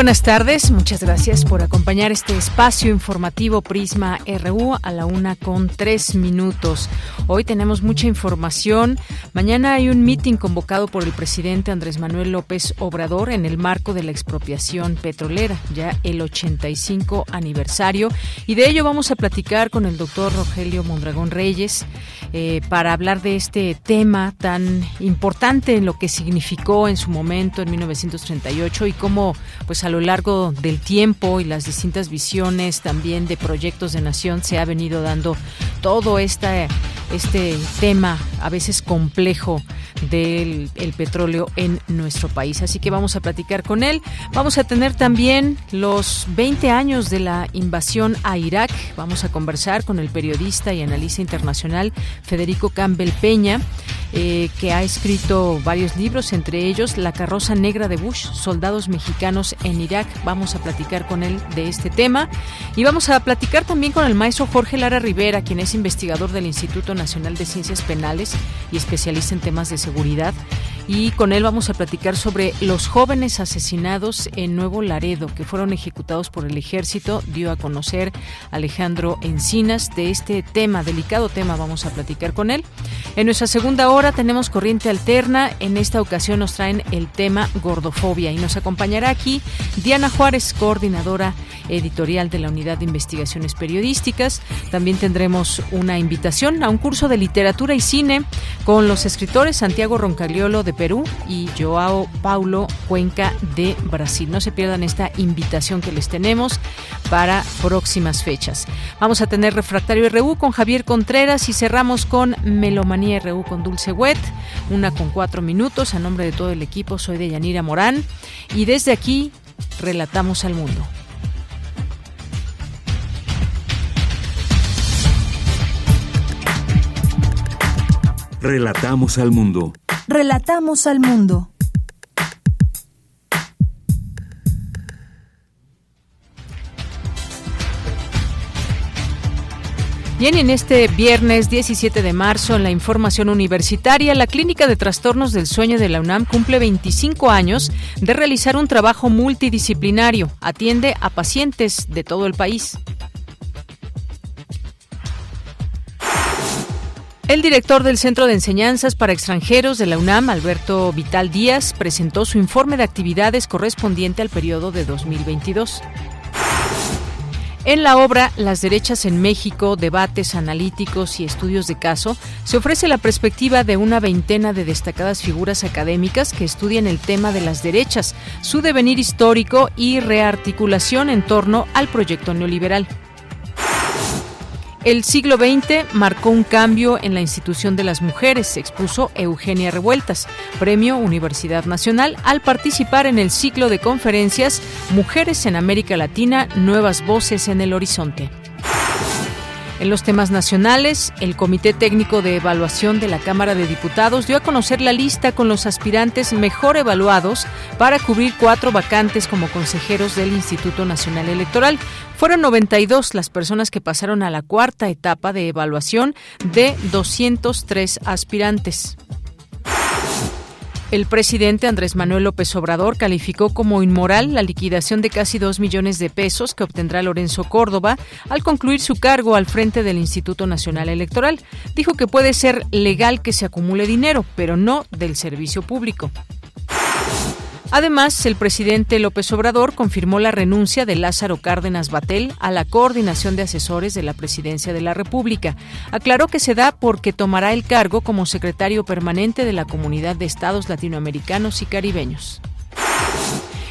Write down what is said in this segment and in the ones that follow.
Buenas tardes, muchas gracias por acompañar este espacio informativo Prisma RU a la una con tres minutos. Hoy tenemos mucha información. Mañana hay un meeting convocado por el presidente Andrés Manuel López Obrador en el marco de la expropiación petrolera, ya el 85 aniversario. Y de ello vamos a platicar con el doctor Rogelio Mondragón Reyes eh, para hablar de este tema tan importante en lo que significó en su momento en 1938 y cómo pues a lo largo del tiempo y las distintas visiones también de proyectos de nación se ha venido dando todo esta, este tema a veces complejo del petróleo en nuestro país. Así que vamos a platicar con él. Vamos a tener también los 20 años de la invasión a Irak. Vamos a conversar con el periodista y analista internacional Federico Campbell Peña. Eh, que ha escrito varios libros, entre ellos La carroza negra de Bush, soldados mexicanos en Irak. Vamos a platicar con él de este tema y vamos a platicar también con el maestro Jorge Lara Rivera, quien es investigador del Instituto Nacional de Ciencias Penales y especialista en temas de seguridad. Y con él vamos a platicar sobre los jóvenes asesinados en Nuevo Laredo que fueron ejecutados por el ejército. Dio a conocer Alejandro Encinas de este tema, delicado tema, vamos a platicar con él. En nuestra segunda hora tenemos corriente alterna. En esta ocasión nos traen el tema gordofobia y nos acompañará aquí Diana Juárez, coordinadora editorial de la Unidad de Investigaciones Periodísticas. También tendremos una invitación a un curso de literatura y cine con los escritores Santiago Roncagliolo de Perú y Joao Paulo Cuenca de Brasil. No se pierdan esta invitación que les tenemos para próximas fechas. Vamos a tener Refractario RU con Javier Contreras y cerramos con Melomanía RU con Dulce Wet, una con cuatro minutos. A nombre de todo el equipo, soy de Yanira Morán y desde aquí relatamos al mundo. Relatamos al mundo. Relatamos al mundo. Bien, en este viernes 17 de marzo, en la información universitaria, la Clínica de Trastornos del Sueño de la UNAM cumple 25 años de realizar un trabajo multidisciplinario. Atiende a pacientes de todo el país. El director del Centro de Enseñanzas para Extranjeros de la UNAM, Alberto Vital Díaz, presentó su informe de actividades correspondiente al periodo de 2022. En la obra Las derechas en México, debates analíticos y estudios de caso, se ofrece la perspectiva de una veintena de destacadas figuras académicas que estudian el tema de las derechas, su devenir histórico y rearticulación en torno al proyecto neoliberal. El siglo XX marcó un cambio en la institución de las mujeres, expuso Eugenia Revueltas, Premio Universidad Nacional, al participar en el ciclo de conferencias Mujeres en América Latina, Nuevas Voces en el Horizonte. En los temas nacionales, el Comité Técnico de Evaluación de la Cámara de Diputados dio a conocer la lista con los aspirantes mejor evaluados para cubrir cuatro vacantes como consejeros del Instituto Nacional Electoral. Fueron 92 las personas que pasaron a la cuarta etapa de evaluación de 203 aspirantes. El presidente Andrés Manuel López Obrador calificó como inmoral la liquidación de casi dos millones de pesos que obtendrá Lorenzo Córdoba al concluir su cargo al frente del Instituto Nacional Electoral. Dijo que puede ser legal que se acumule dinero, pero no del servicio público. Además, el presidente López Obrador confirmó la renuncia de Lázaro Cárdenas Batel a la coordinación de asesores de la presidencia de la República. Aclaró que se da porque tomará el cargo como secretario permanente de la Comunidad de Estados Latinoamericanos y Caribeños.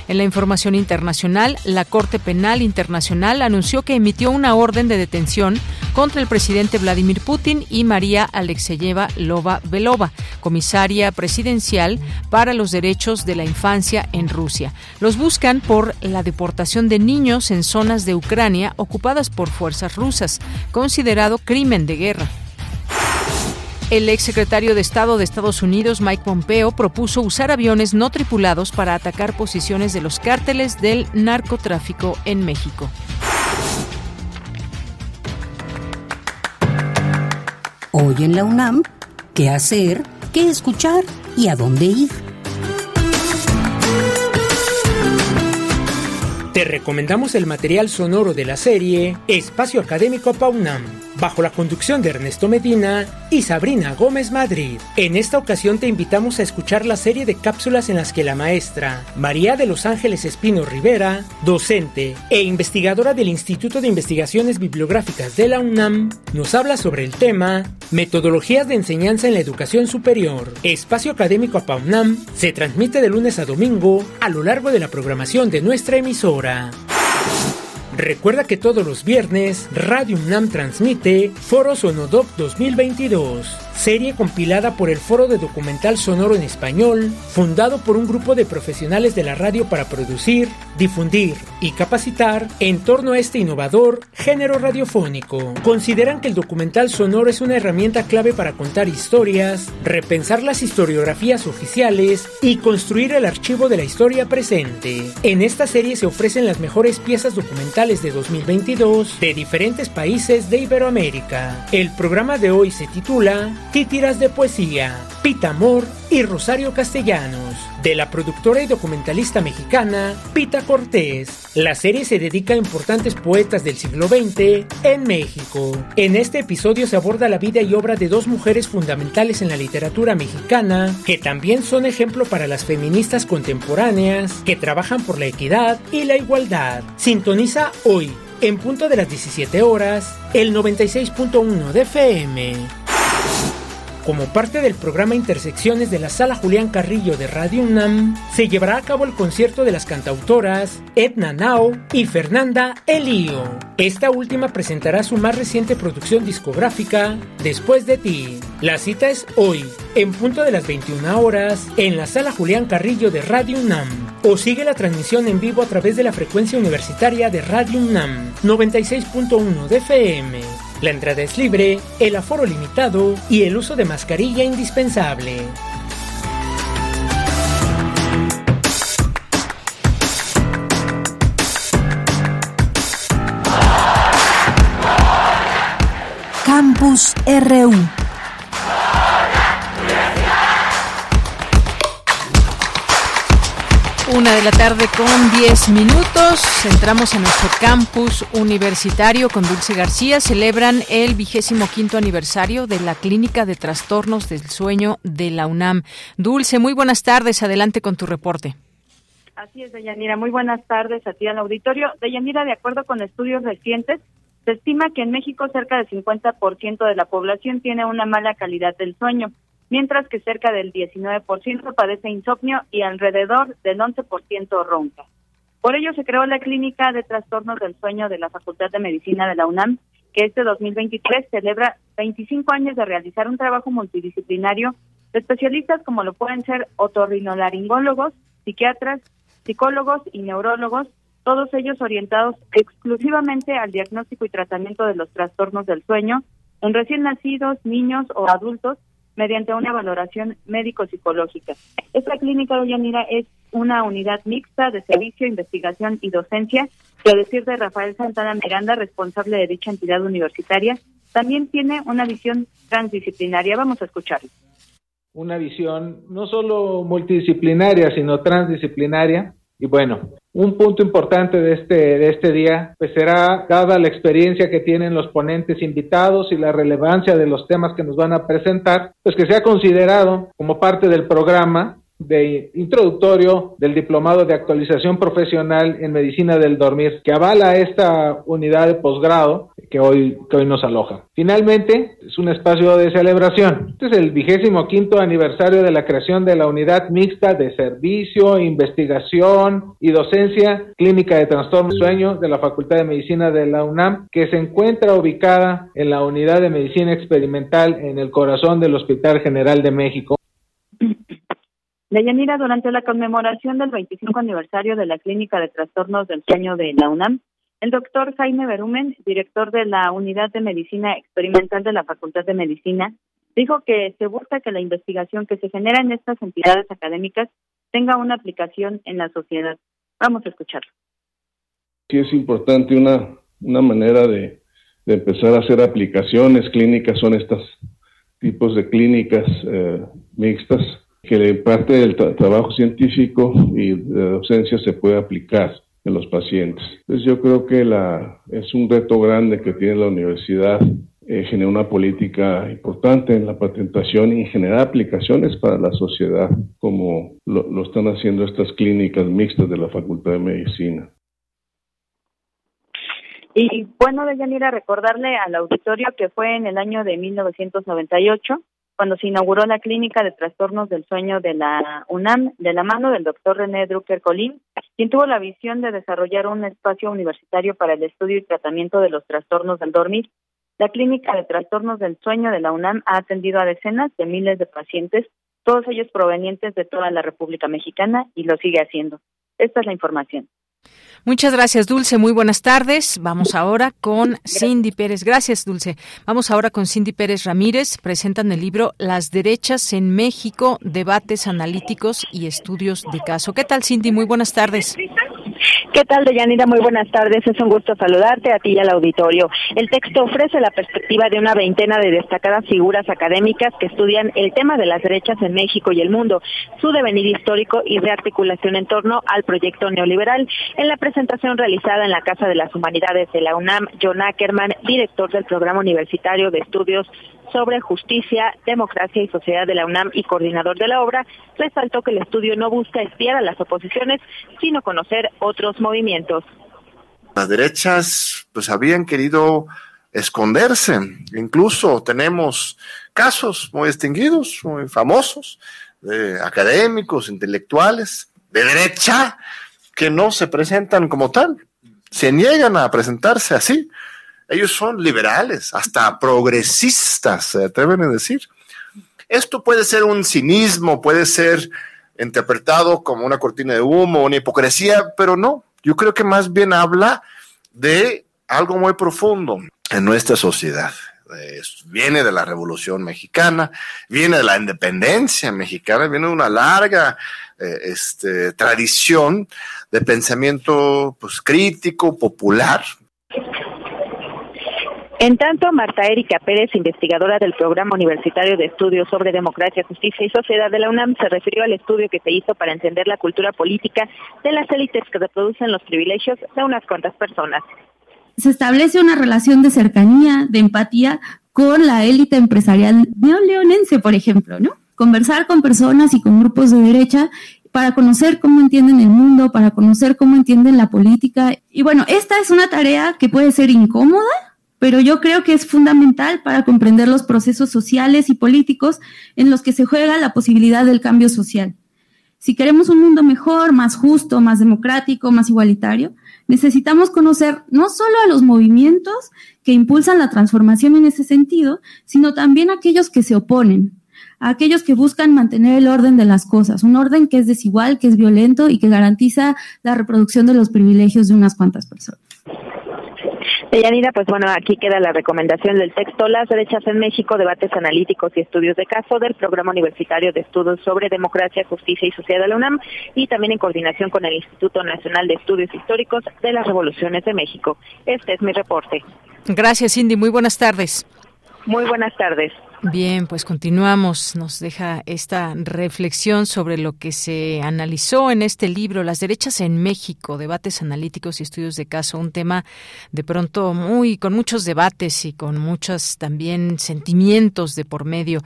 En la información internacional, la Corte Penal Internacional anunció que emitió una orden de detención contra el presidente Vladimir Putin y María Alexeyeva Lova Belova, comisaria presidencial para los derechos de la infancia en Rusia. Los buscan por la deportación de niños en zonas de Ucrania ocupadas por fuerzas rusas, considerado crimen de guerra. El exsecretario de Estado de Estados Unidos, Mike Pompeo, propuso usar aviones no tripulados para atacar posiciones de los cárteles del narcotráfico en México. Hoy en la UNAM, ¿qué hacer? ¿Qué escuchar? ¿Y a dónde ir? Te recomendamos el material sonoro de la serie Espacio Académico PAUNAM bajo la conducción de Ernesto Medina y Sabrina Gómez Madrid. En esta ocasión te invitamos a escuchar la serie de cápsulas en las que la maestra María de los Ángeles Espino Rivera, docente e investigadora del Instituto de Investigaciones Bibliográficas de la UNAM, nos habla sobre el tema Metodologías de enseñanza en la educación superior. Espacio Académico a PAUNAM se transmite de lunes a domingo a lo largo de la programación de nuestra emisora. Recuerda que todos los viernes Radio UNAM transmite Foro Sonodoc 2022 serie compilada por el Foro de Documental Sonoro en Español, fundado por un grupo de profesionales de la radio para producir, difundir y capacitar en torno a este innovador género radiofónico. Consideran que el documental sonoro es una herramienta clave para contar historias, repensar las historiografías oficiales y construir el archivo de la historia presente. En esta serie se ofrecen las mejores piezas documentales de 2022 de diferentes países de Iberoamérica. El programa de hoy se titula Títiras de Poesía, Pita Amor y Rosario Castellanos, de la productora y documentalista mexicana Pita Cortés. La serie se dedica a importantes poetas del siglo XX en México. En este episodio se aborda la vida y obra de dos mujeres fundamentales en la literatura mexicana, que también son ejemplo para las feministas contemporáneas que trabajan por la equidad y la igualdad. Sintoniza hoy, en punto de las 17 horas, el 96.1 de FM. Como parte del programa Intersecciones de la Sala Julián Carrillo de Radio UNAM, se llevará a cabo el concierto de las cantautoras Edna Nao y Fernanda Elío. Esta última presentará su más reciente producción discográfica, Después de ti. La cita es hoy, en punto de las 21 horas, en la Sala Julián Carrillo de Radio UNAM. O sigue la transmisión en vivo a través de la frecuencia universitaria de Radio UNAM, 96.1 de FM. La entrada es libre, el aforo limitado y el uso de mascarilla indispensable. Campus RU Una de la tarde con 10 minutos. Entramos en nuestro campus universitario con Dulce García. Celebran el vigésimo quinto aniversario de la Clínica de Trastornos del Sueño de la UNAM. Dulce, muy buenas tardes. Adelante con tu reporte. Así es, Deyanira. Muy buenas tardes a ti al auditorio. Deyanira, de acuerdo con estudios recientes, se estima que en México cerca del 50% de la población tiene una mala calidad del sueño mientras que cerca del 19% padece insomnio y alrededor del 11% ronca. Por ello se creó la Clínica de Trastornos del Sueño de la Facultad de Medicina de la UNAM, que este 2023 celebra 25 años de realizar un trabajo multidisciplinario de especialistas como lo pueden ser otorrinolaringólogos, psiquiatras, psicólogos y neurólogos, todos ellos orientados exclusivamente al diagnóstico y tratamiento de los trastornos del sueño en recién nacidos, niños o adultos mediante una valoración médico-psicológica. Esta clínica de Yanira es una unidad mixta de servicio, investigación y docencia, que a decir de Rafael Santana Miranda, responsable de dicha entidad universitaria, también tiene una visión transdisciplinaria. Vamos a escucharlo. Una visión no solo multidisciplinaria, sino transdisciplinaria. Y bueno, un punto importante de este, de este día pues será, dada la experiencia que tienen los ponentes invitados y la relevancia de los temas que nos van a presentar, pues que sea considerado como parte del programa de introductorio del diplomado de actualización profesional en medicina del dormir que avala esta unidad de posgrado que hoy, que hoy nos aloja. Finalmente, es un espacio de celebración. Este es el vigésimo quinto aniversario de la creación de la unidad mixta de servicio, investigación y docencia clínica de trastorno sueño de la Facultad de Medicina de la UNAM, que se encuentra ubicada en la unidad de medicina experimental en el corazón del Hospital General de México. Deyanira, durante la conmemoración del 25 aniversario de la Clínica de Trastornos del Sueño de la UNAM, el doctor Jaime Berumen, director de la Unidad de Medicina Experimental de la Facultad de Medicina, dijo que se busca que la investigación que se genera en estas entidades académicas tenga una aplicación en la sociedad. Vamos a escucharlo. Sí, es importante una, una manera de, de empezar a hacer aplicaciones clínicas, son estos tipos de clínicas eh, mixtas que parte del trabajo científico y de docencia se puede aplicar en los pacientes. Entonces yo creo que la, es un reto grande que tiene la universidad eh, generar una política importante en la patentación y generar aplicaciones para la sociedad, como lo, están haciendo estas clínicas mixtas de la Facultad de Medicina. Y bueno, Deyanira, recordarle al auditorio que fue en el año de 1998 cuando se inauguró la clínica de trastornos del sueño de la UNAM de la mano del doctor René Drucker Colín, quien tuvo la visión de desarrollar un espacio universitario para el estudio y tratamiento de los trastornos del dormir. La clínica de trastornos del sueño de la UNAM ha atendido a decenas de miles de pacientes, todos ellos provenientes de toda la República Mexicana y lo sigue haciendo. Esta es la información. Muchas gracias, Dulce. Muy buenas tardes. Vamos ahora con Cindy Pérez. Gracias, Dulce. Vamos ahora con Cindy Pérez Ramírez. Presentan el libro Las derechas en México, debates analíticos y estudios de caso. ¿Qué tal, Cindy? Muy buenas tardes. ¿Qué tal, Deyanira? Muy buenas tardes. Es un gusto saludarte a ti y al auditorio. El texto ofrece la perspectiva de una veintena de destacadas figuras académicas que estudian el tema de las derechas en México y el mundo, su devenir histórico y rearticulación en torno al proyecto neoliberal. En la presentación realizada en la Casa de las Humanidades de la UNAM, John Ackerman, director del Programa Universitario de Estudios sobre Justicia, Democracia y Sociedad de la UNAM y coordinador de la obra, resaltó que el estudio no busca espiar a las oposiciones, sino conocer otros movimientos. Las derechas pues habían querido esconderse. Incluso tenemos casos muy distinguidos, muy famosos, de académicos, intelectuales, de derecha, que no se presentan como tal, se niegan a presentarse así. Ellos son liberales, hasta progresistas, se atreven a decir. Esto puede ser un cinismo, puede ser interpretado como una cortina de humo, una hipocresía, pero no. Yo creo que más bien habla de algo muy profundo en nuestra sociedad. viene de la Revolución Mexicana, viene de la independencia mexicana, viene de una larga eh, este, tradición de pensamiento pues, crítico, popular, en tanto, Marta Erika Pérez, investigadora del Programa Universitario de Estudios sobre Democracia, Justicia y Sociedad de la UNAM, se refirió al estudio que se hizo para entender la cultura política de las élites que reproducen los privilegios de unas cuantas personas. Se establece una relación de cercanía, de empatía con la élite empresarial neoleonense, por ejemplo, ¿no? Conversar con personas y con grupos de derecha para conocer cómo entienden el mundo, para conocer cómo entienden la política. Y bueno, esta es una tarea que puede ser incómoda, pero yo creo que es fundamental para comprender los procesos sociales y políticos en los que se juega la posibilidad del cambio social. Si queremos un mundo mejor, más justo, más democrático, más igualitario, necesitamos conocer no solo a los movimientos que impulsan la transformación en ese sentido, sino también a aquellos que se oponen, a aquellos que buscan mantener el orden de las cosas, un orden que es desigual, que es violento y que garantiza la reproducción de los privilegios de unas cuantas personas. Deyanira, pues bueno, aquí queda la recomendación del texto Las derechas en México, debates analíticos y estudios de caso del Programa Universitario de Estudios sobre Democracia, Justicia y Sociedad de la UNAM y también en coordinación con el Instituto Nacional de Estudios Históricos de las Revoluciones de México. Este es mi reporte. Gracias, Cindy. Muy buenas tardes. Muy buenas tardes. Bien, pues continuamos. Nos deja esta reflexión sobre lo que se analizó en este libro, Las derechas en México, debates analíticos y estudios de caso. Un tema de pronto muy, con muchos debates y con muchos también sentimientos de por medio.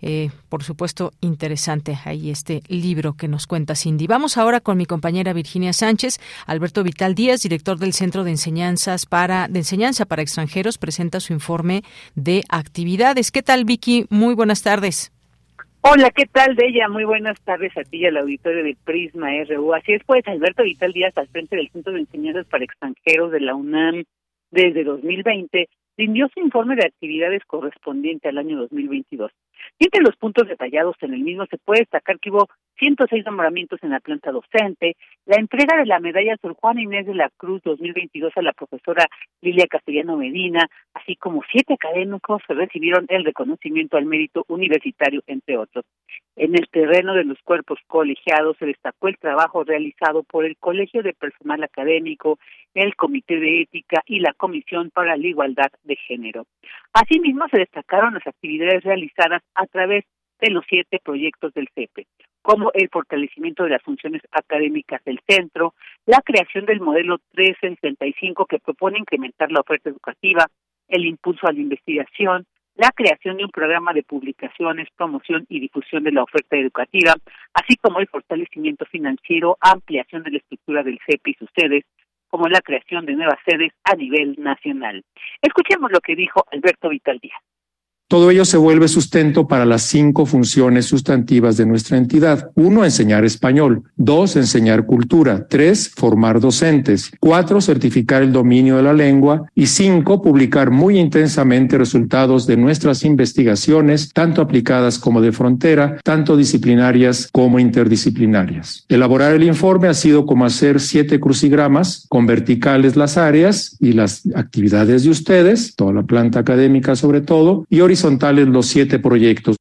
Eh, por supuesto, interesante ahí este libro que nos cuenta Cindy. Vamos ahora con mi compañera Virginia Sánchez. Alberto Vital Díaz, director del Centro de Enseñanzas para, de Enseñanza para Extranjeros, presenta su informe de actividades. ¿Qué tal, Vic? Muy buenas tardes. Hola, ¿qué tal, ella Muy buenas tardes a ti y al auditorio de Prisma RU. Así es, pues, Alberto Vital Díaz, al frente del Centro de Enseñanzas para Extranjeros de la UNAM desde 2020, rindió su informe de actividades correspondiente al año 2022. Entre los puntos detallados en el mismo se puede destacar que hubo 106 nombramientos en la planta docente, la entrega de la medalla Sor Juana Inés de la Cruz 2022 a la profesora Lilia Castellano Medina, así como siete académicos recibieron el reconocimiento al mérito universitario, entre otros. En el terreno de los cuerpos colegiados se destacó el trabajo realizado por el Colegio de Personal Académico, el Comité de Ética y la Comisión para la Igualdad de Género. Asimismo, se destacaron las actividades realizadas a través de los siete proyectos del CEPE, como el fortalecimiento de las funciones académicas del centro, la creación del modelo 365 que propone incrementar la oferta educativa, el impulso a la investigación, la creación de un programa de publicaciones, promoción y difusión de la oferta educativa, así como el fortalecimiento financiero, ampliación de la estructura del CEPE y sus sedes, como la creación de nuevas sedes a nivel nacional. Escuchemos lo que dijo Alberto Vital Díaz. Todo ello se vuelve sustento para las cinco funciones sustantivas de nuestra entidad. Uno, enseñar español. Dos, enseñar cultura. Tres, formar docentes. Cuatro, certificar el dominio de la lengua. Y cinco, publicar muy intensamente resultados de nuestras investigaciones, tanto aplicadas como de frontera, tanto disciplinarias como interdisciplinarias. Elaborar el informe ha sido como hacer siete crucigramas con verticales las áreas y las actividades de ustedes, toda la planta académica sobre todo, y horizontales los siete proyectos.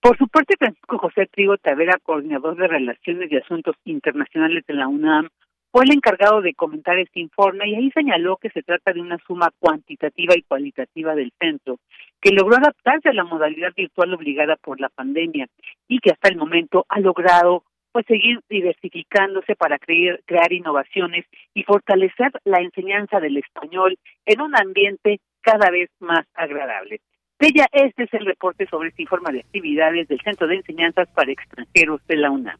Por su parte, Francisco José Trigo Tavera, coordinador de Relaciones y Asuntos Internacionales de la UNAM, fue el encargado de comentar este informe y ahí señaló que se trata de una suma cuantitativa y cualitativa del centro, que logró adaptarse a la modalidad virtual obligada por la pandemia y que hasta el momento ha logrado pues seguir diversificándose para crear, crear innovaciones y fortalecer la enseñanza del español en un ambiente cada vez más agradable. Ella, este es el reporte sobre este informe de actividades del Centro de Enseñanzas para Extranjeros de la UNAM.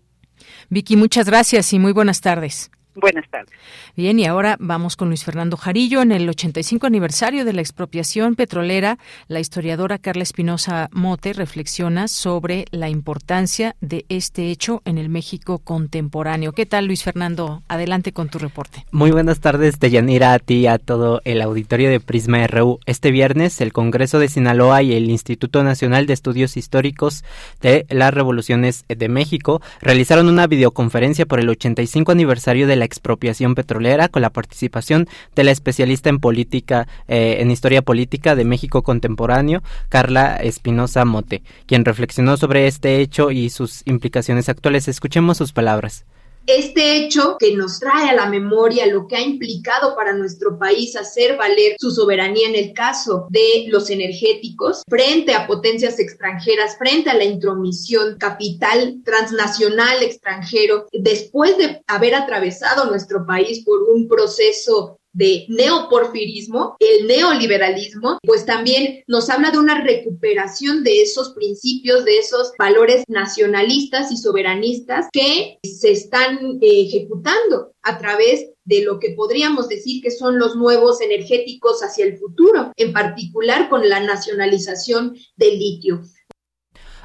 Vicky, muchas gracias y muy buenas tardes. Buenas tardes. Bien, y ahora vamos con Luis Fernando Jarillo. En el 85 aniversario de la expropiación petrolera, la historiadora Carla Espinosa Mote reflexiona sobre la importancia de este hecho en el México contemporáneo. ¿Qué tal, Luis Fernando? Adelante con tu reporte. Muy buenas tardes, Deyanira, a ti y a todo el auditorio de Prisma RU. Este viernes, el Congreso de Sinaloa y el Instituto Nacional de Estudios Históricos de las Revoluciones de México realizaron una videoconferencia por el 85 aniversario de la expropiación petrolera con la participación de la especialista en política, eh, en historia política de México contemporáneo, Carla Espinosa Mote, quien reflexionó sobre este hecho y sus implicaciones actuales. Escuchemos sus palabras. Este hecho que nos trae a la memoria lo que ha implicado para nuestro país hacer valer su soberanía en el caso de los energéticos frente a potencias extranjeras, frente a la intromisión capital transnacional extranjero, después de haber atravesado nuestro país por un proceso de neoporfirismo, el neoliberalismo, pues también nos habla de una recuperación de esos principios, de esos valores nacionalistas y soberanistas que se están ejecutando a través de lo que podríamos decir que son los nuevos energéticos hacia el futuro, en particular con la nacionalización del litio.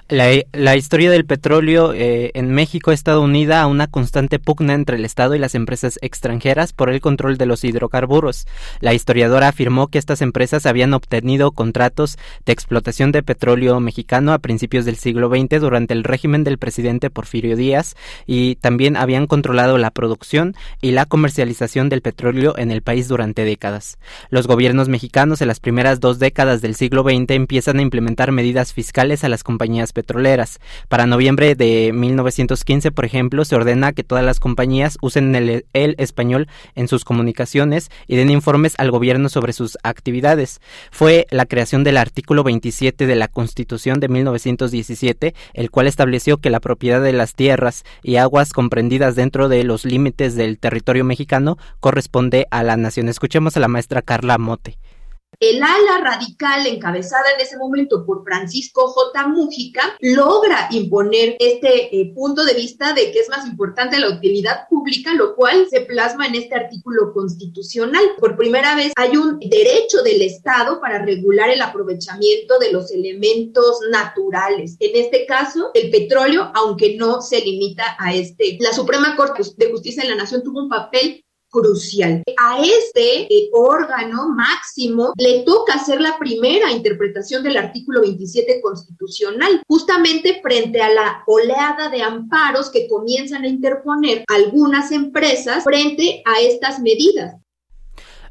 La, historia del petróleo eh, en México ha estado unida a una constante pugna entre el Estado y las empresas extranjeras por el control de los hidrocarburos. La historiadora afirmó que estas empresas habían obtenido contratos de explotación de petróleo mexicano a principios del siglo XX durante el régimen del presidente Porfirio Díaz y también habían controlado la producción y la comercialización del petróleo en el país durante décadas. Los gobiernos mexicanos en las primeras dos décadas del siglo XX empiezan a implementar medidas fiscales a las compañías petroleras. Para noviembre de 1915, por ejemplo, se ordena que todas las compañías usen el, español en sus comunicaciones y den informes al gobierno sobre sus actividades. Fue la creación del artículo 27 de la Constitución de 1917, el cual estableció que la propiedad de las tierras y aguas comprendidas dentro de los límites del territorio mexicano corresponde a la nación. Escuchemos a la maestra Carla Mote. El ala radical encabezada en ese momento por Francisco J. Mújica logra imponer este eh, punto de vista de que es más importante la utilidad pública, lo cual se plasma en este artículo constitucional. Por primera vez hay un derecho del Estado para regular el aprovechamiento de los elementos naturales. En este caso, el petróleo, aunque no se limita a este. La Suprema Corte de Justicia de la Nación tuvo un papel crucial. A este eh, órgano máximo le toca hacer la primera interpretación del artículo 27 constitucional, justamente frente a la oleada de amparos que comienzan a interponer algunas empresas frente a estas medidas.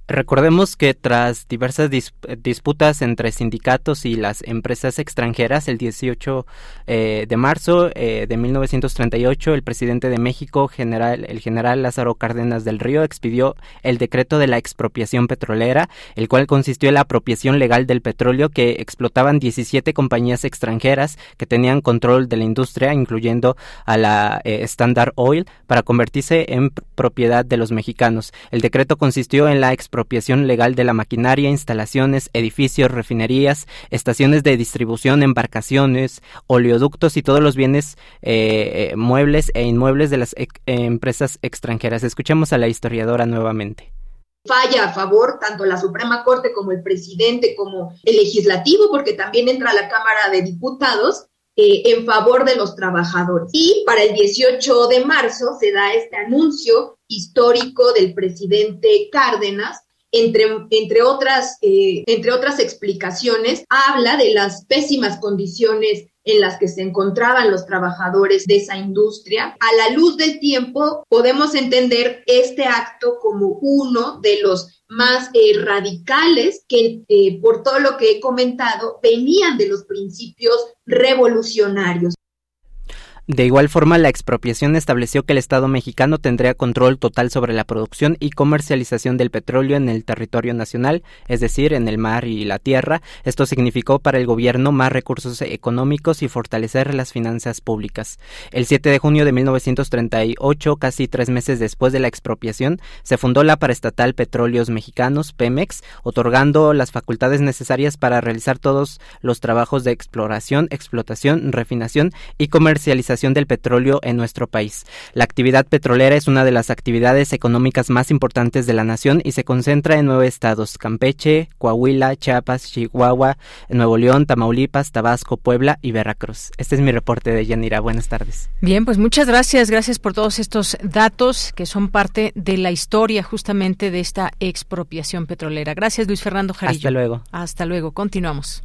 Recordemos que tras diversas disputas entre sindicatos y las empresas extranjeras, el 18 eh, de marzo eh, de 1938, el presidente de México, general, el general Lázaro Cárdenas del Río, expidió el decreto de la expropiación petrolera, el cual consistió en la apropiación legal del petróleo que explotaban 17 compañías extranjeras que tenían control de la industria, incluyendo a la eh, Standard Oil, para convertirse en propiedad de los mexicanos. El decreto consistió en la expropiación legal de la maquinaria, instalaciones, edificios, refinerías, estaciones de distribución, embarcaciones, oleoductos y todos los bienes eh, eh, muebles e inmuebles de las eh, empresas extranjeras. Escuchemos a la historiadora nuevamente falla a favor tanto la Suprema Corte como el presidente como el legislativo, porque también entra la Cámara de Diputados en favor de los trabajadores. Y para el 18 de marzo se da este anuncio histórico del presidente Cárdenas entre, entre, otras, eh, entre otras explicaciones, habla de las pésimas condiciones en las que se encontraban los trabajadores de esa industria. A la luz del tiempo, podemos entender este acto como uno de los más eh, radicales que, eh, por todo lo que he comentado, venían de los principios revolucionarios. De igual forma, la expropiación estableció que el Estado mexicano tendría control total sobre la producción y comercialización del petróleo en el territorio nacional, es decir, en el mar y la tierra. Esto significó para el gobierno más recursos económicos y fortalecer las finanzas públicas. El 7 de junio de 1938, casi tres meses después de la expropiación, se fundó la paraestatal Petróleos Mexicanos, Pemex, otorgando las facultades necesarias para realizar todos los trabajos de exploración, explotación, refinación y comercialización del petróleo en nuestro país. La actividad petrolera es una de las actividades económicas más importantes de la nación y se concentra en nueve estados, Campeche, Coahuila, Chiapas, Chihuahua, Nuevo León, Tamaulipas, Tabasco, Puebla y Veracruz. Este es mi reporte de Yanira. Buenas tardes. Bien, pues muchas gracias. Gracias por todos estos datos que son parte de la historia justamente de esta expropiación petrolera. Gracias, Luis Fernando Jarillo. Hasta luego. Hasta luego. Continuamos.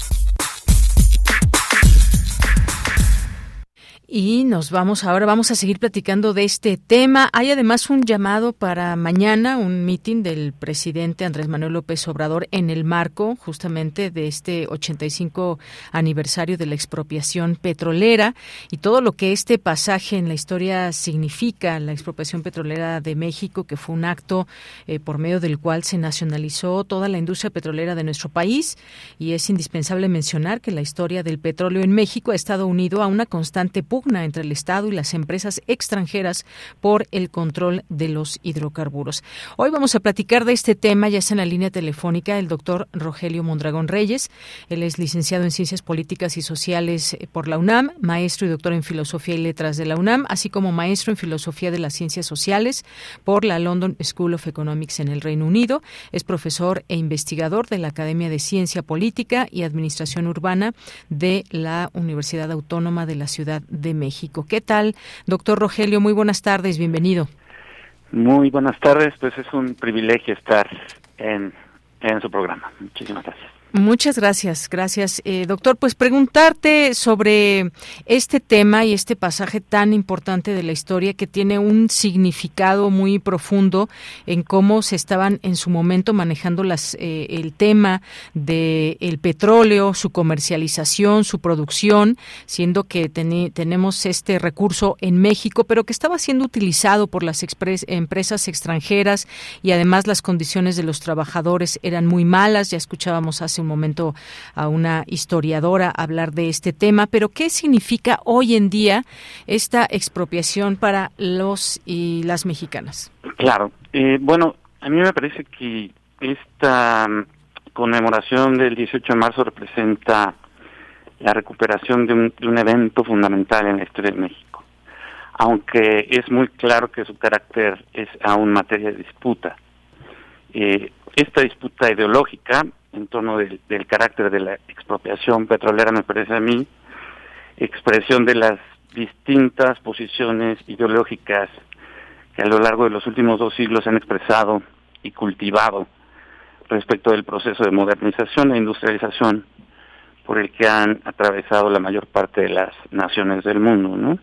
Y nos vamos ahora, vamos a seguir platicando de este tema. Hay además un llamado para mañana, un mitin del presidente Andrés Manuel López Obrador en el marco justamente de este 85 aniversario de la expropiación petrolera y todo lo que este pasaje en la historia significa, la expropiación petrolera de México, que fue un acto eh, por medio del cual se nacionalizó toda la industria petrolera de nuestro país. Y es indispensable mencionar que la historia del petróleo en México ha estado unido a una constante pugna entre el Estado y las empresas extranjeras por el control de los hidrocarburos. Hoy vamos a platicar de este tema, ya está en la línea telefónica el doctor Rogelio Mondragón Reyes. Él es licenciado en Ciencias Políticas y Sociales eh, por la UNAM, maestro y doctor en Filosofía y Letras de la UNAM, así como maestro en Filosofía de las Ciencias Sociales por la London School of Economics en el Reino Unido. Es profesor e investigador de la Academia de Ciencia Política y Administración Urbana de la Universidad Autónoma de la Ciudad de México. ¿Qué tal, doctor Rogelio? Muy buenas tardes, bienvenido. Muy buenas tardes, pues es un privilegio estar en, en su programa. Muchísimas gracias. Muchas gracias, gracias, eh, doctor. Pues preguntarte sobre este tema y este pasaje tan importante de la historia que tiene un significado muy profundo en cómo se estaban en su momento manejando las, eh, el tema del el petróleo, su comercialización, su producción, siendo que tenemos este recurso en México, pero que estaba siendo utilizado por las empresas extranjeras y además las condiciones de los trabajadores eran muy malas. Ya escuchábamos hace un momento a una historiadora hablar de este tema, pero ¿qué significa hoy en día esta expropiación para los y las mexicanas? Claro, eh, bueno, a mí me parece que esta mm, conmemoración del 18 de marzo representa la recuperación de un, de un evento fundamental en la historia de México, aunque es muy claro que su carácter es aún materia de disputa. Eh, esta disputa ideológica en torno del, carácter de la expropiación petrolera, me parece a mí, expresión de las distintas posiciones ideológicas que a lo largo de los últimos dos siglos se han expresado y cultivado respecto del proceso de modernización e industrialización por el que han atravesado la mayor parte de las naciones del mundo, ¿no?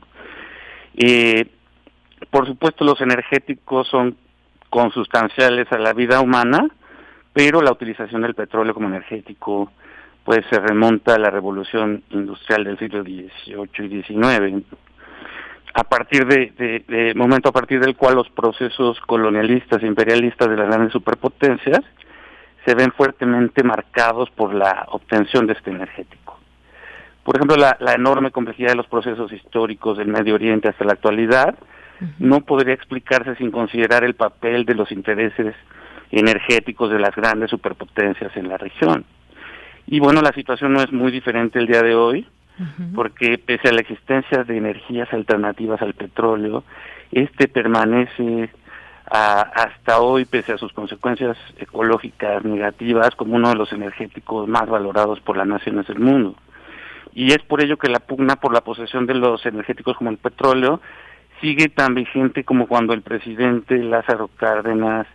Y por supuesto los energéticos son consustanciales a la vida humana, pero la utilización del petróleo como energético pues se remonta a la revolución industrial del siglo XVIII y XIX, a partir de, de, momento a partir del cual los procesos colonialistas e imperialistas de las grandes superpotencias se ven fuertemente marcados por la obtención de este energético. Por ejemplo, la, la enorme complejidad de los procesos históricos del Medio Oriente hasta la actualidad no podría explicarse sin considerar el papel de los intereses energéticos de las grandes superpotencias en la región. Y bueno, la situación no es muy diferente el día de hoy, porque pese a la existencia de energías alternativas al petróleo, este permanece hasta hoy, pese a sus consecuencias ecológicas negativas, como uno de los energéticos más valorados por las naciones del mundo. Y es por ello que la pugna por la posesión de los energéticos como el petróleo sigue tan vigente como cuando el presidente Lázaro Cárdenas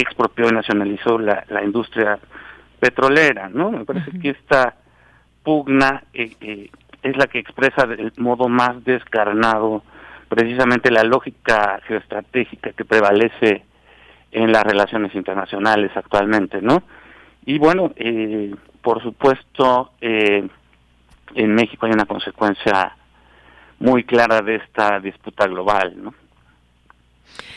expropió y nacionalizó la, la industria petrolera, ¿no? Me parece que esta pugna eh, eh, es la que expresa del modo más descarnado precisamente la lógica geoestratégica que prevalece en las relaciones internacionales actualmente, ¿no? Y bueno, eh, por supuesto, en México hay una consecuencia muy clara de esta disputa global, ¿no?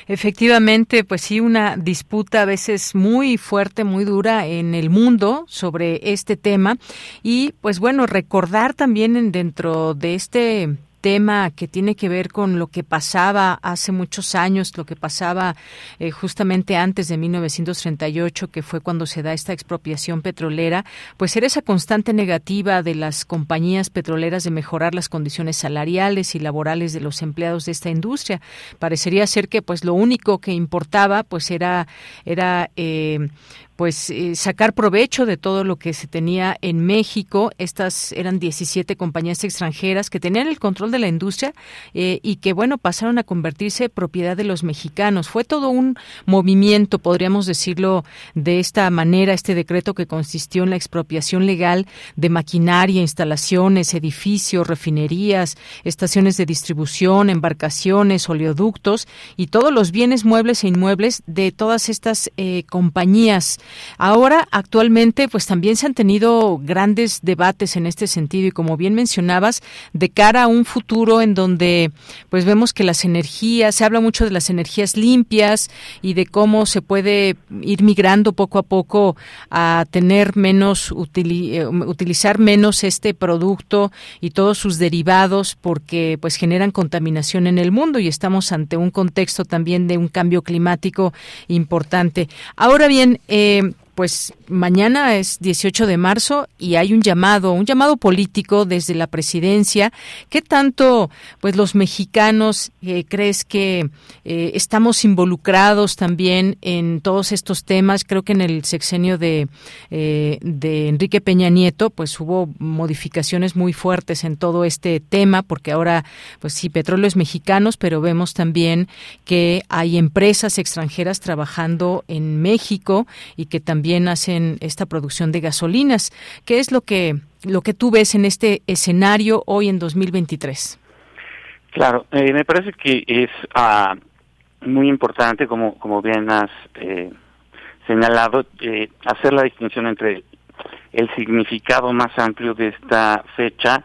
Efectivamente, pues sí, una disputa a veces muy fuerte, muy dura en el mundo sobre este tema. Y pues bueno, recordar también dentro de este tema que tiene que ver con lo que pasaba hace muchos años, lo que pasaba eh, justamente antes de 1938, que fue cuando se da esta expropiación petrolera, pues era esa constante negativa de las compañías petroleras de mejorar las condiciones salariales y laborales de los empleados de esta industria. Parecería ser que pues lo único que importaba pues era era eh, pues eh, sacar provecho de todo lo que se tenía en México. Estas eran 17 compañías extranjeras que tenían el control de la industria eh, y que, bueno, pasaron a convertirse propiedad de los mexicanos. Fue todo un movimiento, podríamos decirlo de esta manera, este decreto que consistió en la expropiación legal de maquinaria, instalaciones, edificios, refinerías, estaciones de distribución, embarcaciones, oleoductos y todos los bienes muebles e inmuebles de todas estas eh, compañías Ahora, actualmente, pues también se han tenido grandes debates en este sentido y como bien mencionabas, de cara a un futuro en donde pues vemos que las energías, se habla mucho de las energías limpias y de cómo se puede ir migrando poco a poco a tener menos, eh, utilizar menos este producto y todos sus derivados porque pues generan contaminación en el mundo y estamos ante un contexto también de un cambio climático importante. Ahora bien, eh, che pues mañana es 18 de marzo y hay un llamado, un llamado político desde la presidencia. ¿Qué tanto, pues, los mexicanos eh, crees que eh, estamos involucrados también en todos estos temas? Creo que en el sexenio de, eh, de Enrique Peña Nieto, pues, hubo modificaciones muy fuertes en todo este tema, porque ahora, pues, sí, petróleo es mexicanos, pero vemos también que hay empresas extranjeras trabajando en México y que también también hacen esta producción de gasolinas. ¿Qué es lo que lo que tú ves en este escenario hoy en 2023? Claro, eh, me parece que es ah, muy importante, como, como bien has eh, señalado, eh, hacer la distinción entre el significado más amplio de esta fecha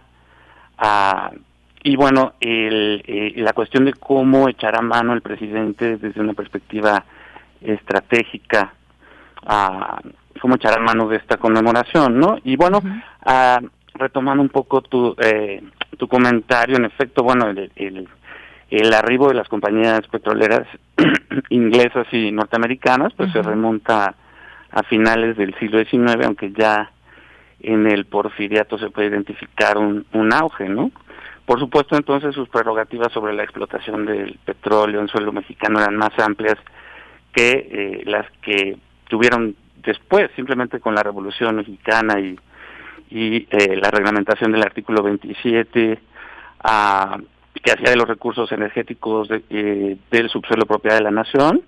ah, y bueno, el, la cuestión de cómo echará mano el presidente desde una perspectiva estratégica, a cómo echará mano de esta conmemoración, ¿no? Y bueno, retomando un poco tu, eh, tu comentario, en efecto, bueno, el, el, el arribo de las compañías petroleras inglesas y norteamericanas, pues se remonta a finales del siglo XIX, aunque ya en el porfiriato se puede identificar un, un auge, ¿no? Por supuesto, entonces sus prerrogativas sobre la explotación del petróleo en suelo mexicano eran más amplias que eh, las que tuvieron después, simplemente con la Revolución Mexicana y, eh, la reglamentación del artículo 27, a, que hacía de los recursos energéticos eh, del subsuelo propiedad de la nación,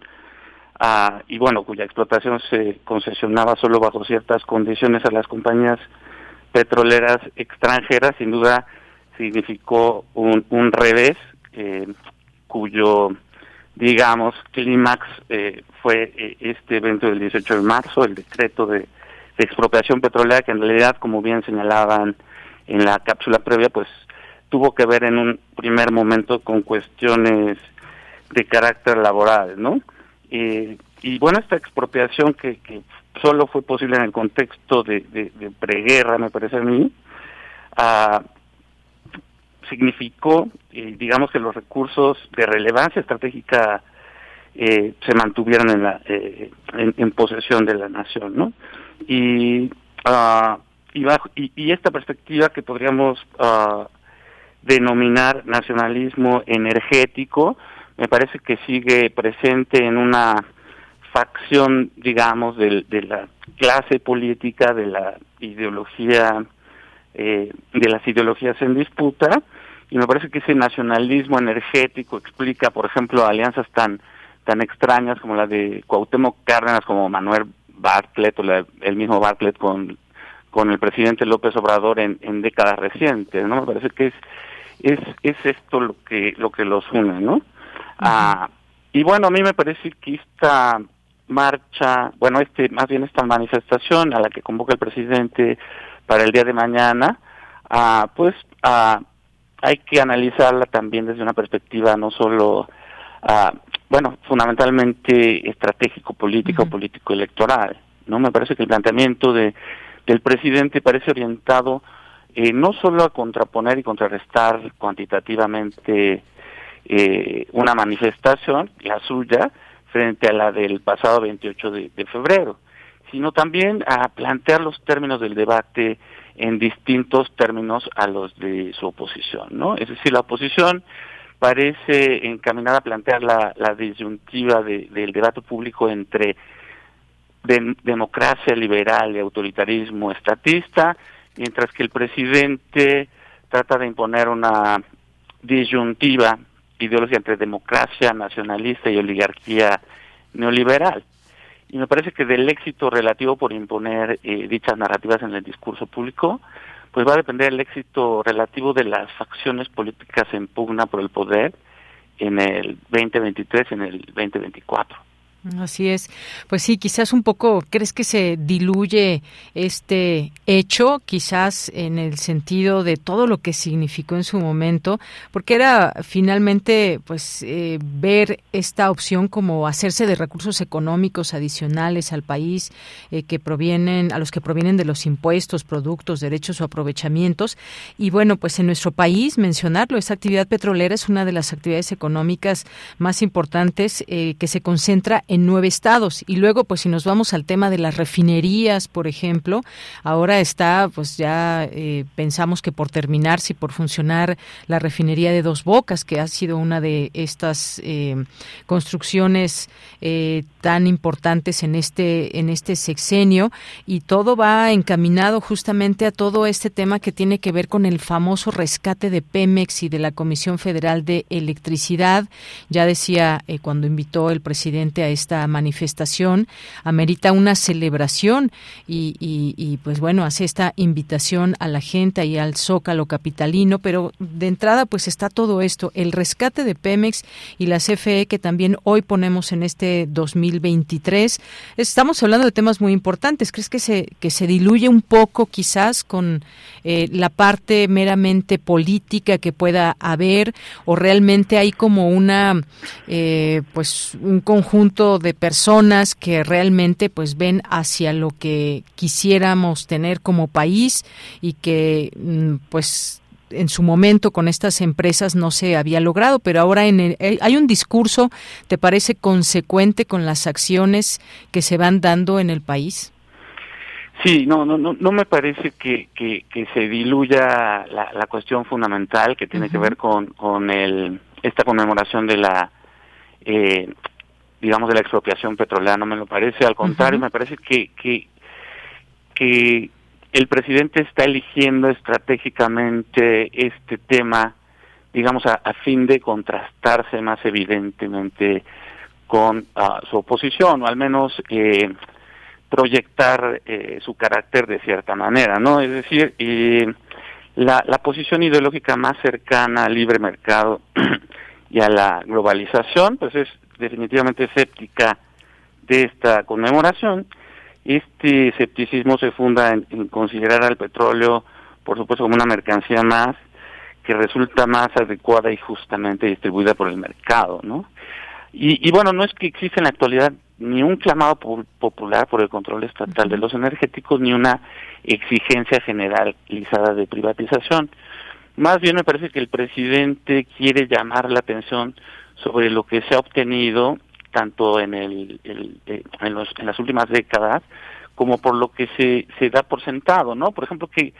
y bueno, cuya explotación se concesionaba solo bajo ciertas condiciones a las compañías petroleras extranjeras, sin duda significó un, un revés eh, cuyo, digamos, clímax eh, fue eh, este evento del 18 de marzo, el decreto de, expropiación petrolera, que en realidad, como bien señalaban en la cápsula previa, pues tuvo que ver en un primer momento con cuestiones de carácter laboral, ¿no? y bueno, esta expropiación que, que solo fue posible en el contexto de, de, preguerra, me parece a mí, ah, significó, eh, digamos, que los recursos de relevancia estratégica eh, se mantuvieron en, la, eh, en, posesión de la nación, ¿no? Y, uh, y, bajo, y, esta perspectiva que podríamos uh, denominar nacionalismo energético, me parece que sigue presente en una facción, digamos, de, de la clase política, de la ideología, eh, de las ideologías en disputa, y me parece que ese nacionalismo energético explica, por ejemplo, alianzas tan tan extrañas como la de Cuauhtémoc Cárdenas, como Manuel Bartlett o el mismo Bartlett con con el presidente López Obrador en, en décadas recientes, ¿no? Me parece que es es es esto lo que lo que los une, ¿no? ah, y bueno, a mí me parece que esta marcha, bueno, este más bien esta manifestación a la que convoca el presidente para el día de mañana, ah, pues ah, hay que analizarla también desde una perspectiva no solo, ah, bueno, fundamentalmente estratégico, político, político electoral, ¿no? Me parece que el planteamiento de del presidente parece orientado eh, no solo a contraponer y contrarrestar cuantitativamente eh, una manifestación, la suya, frente a la del pasado 28 de, de febrero, sino también a plantear los términos del debate en distintos términos a los de su oposición, ¿no? Es decir, la oposición parece encaminada a plantear la, disyuntiva del debate público entre democracia liberal y autoritarismo estatista, mientras que el presidente trata de imponer una disyuntiva ideológica entre democracia nacionalista y oligarquía neoliberal. Y me parece que del éxito relativo por imponer eh, dichas narrativas en el discurso público, pues va a depender el éxito relativo de las facciones políticas en pugna por el poder en el 2023 y en el 2024. Así es. Pues sí, quizás un poco, ¿crees que se diluye este hecho? Quizás en el sentido de todo lo que significó en su momento, porque era finalmente, pues, eh, ver esta opción como hacerse de recursos económicos adicionales al país eh, que provienen, a los que provienen de los impuestos, productos, derechos o aprovechamientos. Y bueno, pues en nuestro país, mencionarlo, esta actividad petrolera es una de las actividades económicas más importantes eh, que se concentra en nueve estados. Y luego, pues si nos vamos al tema de las refinerías, por ejemplo, ahora está, pues ya eh, pensamos que por terminarse y por funcionar la refinería de Dos Bocas, que ha sido una de estas eh, construcciones eh, tan importantes en este en este sexenio y todo va encaminado justamente a todo este tema que tiene que ver con el famoso rescate de Pemex y de la Comisión Federal de Electricidad. Ya decía cuando invitó el presidente a esta manifestación amerita una celebración y, y, pues bueno, hace esta invitación a la gente y al Zócalo capitalino, pero de entrada pues está todo esto, el rescate de Pemex y la CFE que también hoy ponemos en este 2023. Estamos hablando de temas muy importantes. ¿Crees que se, que se diluye un poco quizás con eh, la parte meramente política que pueda haber o realmente hay como una eh, pues un conjunto de personas que realmente pues ven hacia lo que quisiéramos tener como país y que mm, pues en su momento con estas empresas no se había logrado, pero ahora en eh, hay un discurso, ¿te parece consecuente con las acciones que se van dando en el país? Sí, no, no, no, no me parece que, que, se diluya la, cuestión fundamental que tiene que ver con, con el, esta conmemoración de la, eh, digamos, de la expropiación petrolera, no me lo parece, al contrario, me parece que, que, que el presidente está eligiendo estratégicamente este tema, digamos, a, fin de contrastarse más evidentemente con ah, su oposición, o al menos eh, proyectar eh, su carácter de cierta manera, ¿no? Es decir, eh, la, la posición ideológica más cercana al libre mercado y a la globalización, pues es definitivamente escéptica de esta conmemoración. Este escepticismo se funda en, considerar al petróleo, por supuesto, como una mercancía más que resulta más adecuada y justamente distribuida por el mercado, ¿no? Y, y bueno, no es que exista en la actualidad ni un clamado popular por el control estatal de los energéticos, ni una exigencia generalizada de privatización. Más bien me parece que el presidente quiere llamar la atención sobre lo que se ha obtenido tanto en, el, eh, en, los, en las últimas décadas como por lo que se, se da por sentado, ¿no? Por ejemplo, que,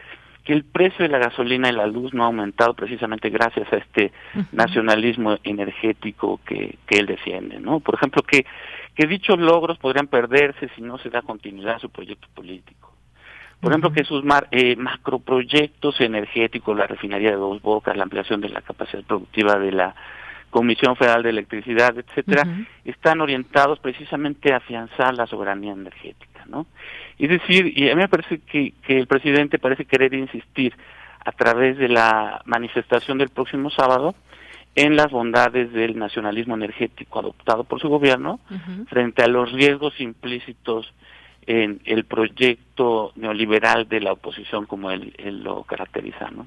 que el precio de la gasolina y la luz no ha aumentado precisamente gracias a este nacionalismo energético que, que él defiende, ¿no? Por ejemplo, que que dichos logros podrían perderse si no se da continuidad a su proyecto político. Por ejemplo, que sus mar, eh, macroproyectos energéticos, la refinería de Dos Bocas, la ampliación de la capacidad productiva de la Comisión Federal de Electricidad, etcétera, están orientados precisamente a afianzar la soberanía energética, ¿no? Es decir, y a mí me parece que, que el presidente parece querer insistir a través de la manifestación del próximo sábado en las bondades del nacionalismo energético adoptado por su gobierno frente a los riesgos implícitos en el proyecto neoliberal de la oposición como él, él lo caracteriza, ¿no?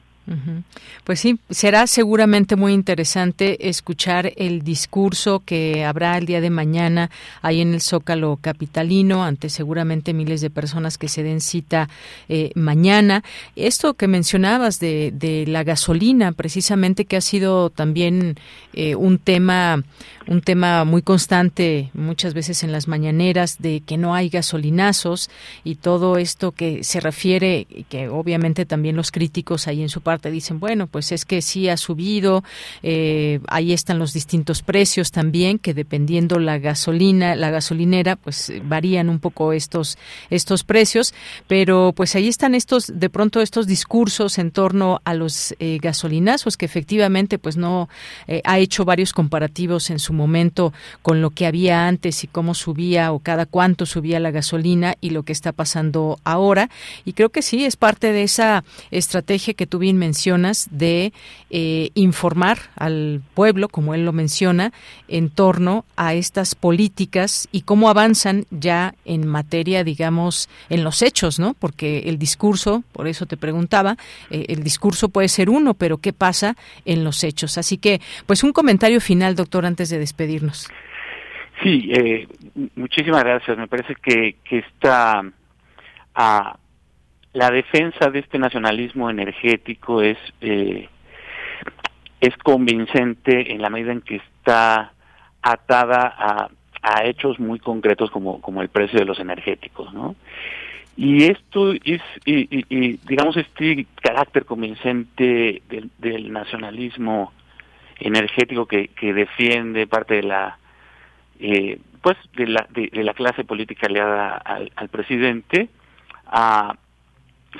Pues sí, será seguramente muy interesante escuchar el discurso que habrá el día de mañana ahí en el Zócalo Capitalino ante seguramente miles de personas que se den cita eh, mañana. Esto que mencionabas de, de, la gasolina, precisamente que ha sido también eh, un tema un tema muy constante muchas veces en las mañaneras de que no hay gasolinazos y todo esto que se refiere que obviamente también los críticos ahí en su parte te dicen, bueno, pues es que sí ha subido, eh, ahí están los distintos precios también, que dependiendo la gasolina, la gasolinera, pues varían un poco estos, estos precios, pero pues ahí están estos, de pronto estos discursos en torno a los eh, gasolinazos, que efectivamente pues no eh, ha hecho varios comparativos en su momento con lo que había antes y cómo subía o cada cuánto subía la gasolina y lo que está pasando ahora. Y creo que sí, es parte de esa estrategia que tú bien mencionas de eh, informar al pueblo, como él lo menciona, en torno a estas políticas y cómo avanzan ya en materia, digamos, en los hechos, ¿no? Porque el discurso, por eso te preguntaba, eh, el discurso puede ser uno, pero ¿qué pasa en los hechos? Así que, pues un comentario final, doctor, antes de despedirnos. Sí, eh, muchísimas gracias. Me parece que, que esta a la defensa de este nacionalismo energético es eh, es convincente en la medida en que está atada a, hechos muy concretos como, como el precio de los energéticos, ¿no? Y esto es, y, digamos, este carácter convincente del, del nacionalismo energético que, que, defiende parte de la, eh, pues, de la, de, la clase política aliada al, al presidente, a,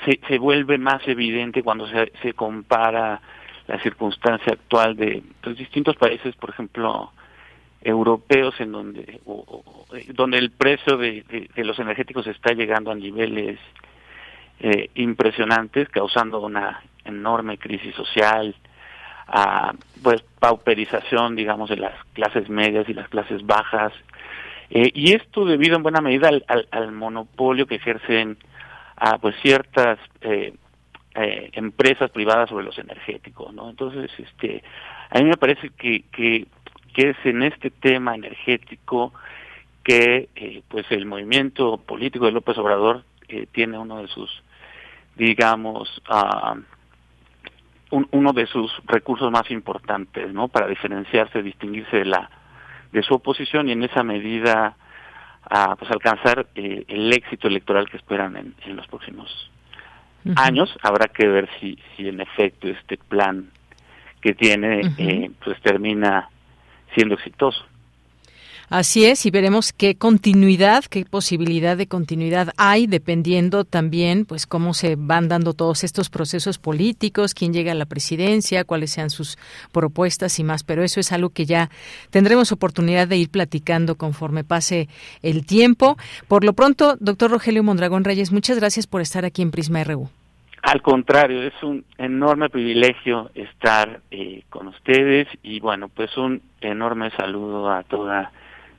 se, se vuelve más evidente cuando se, se compara la circunstancia actual de los distintos países, por ejemplo, europeos en donde donde el precio de, los energéticos está llegando a niveles eh, impresionantes causando una enorme crisis social a pues pauperización digamos de las clases medias y las clases bajas. Eh, y esto debido en buena medida al, al, monopolio que ejercen a pues ciertas eh, eh, empresas privadas sobre los energéticos no entonces este a mí me parece que, que, es en este tema energético que eh, pues el movimiento político de López Obrador eh, tiene uno de sus digamos uh, uno de sus recursos más importantes no para diferenciarse distinguirse de la de su oposición y en esa medida a pues alcanzar eh, el éxito electoral que esperan en, en los próximos años. Habrá que ver si si en efecto este plan que tiene eh, pues termina siendo exitoso Así es, y veremos qué continuidad, qué posibilidad de continuidad hay, dependiendo también, pues, cómo se van dando todos estos procesos políticos, quién llega a la presidencia, cuáles sean sus propuestas y más. Pero eso es algo que ya tendremos oportunidad de ir platicando conforme pase el tiempo. Por lo pronto, doctor Rogelio Mondragón Reyes, muchas gracias por estar aquí en Prisma RU. Al contrario, es un enorme privilegio estar eh, con ustedes y bueno, pues un enorme saludo a toda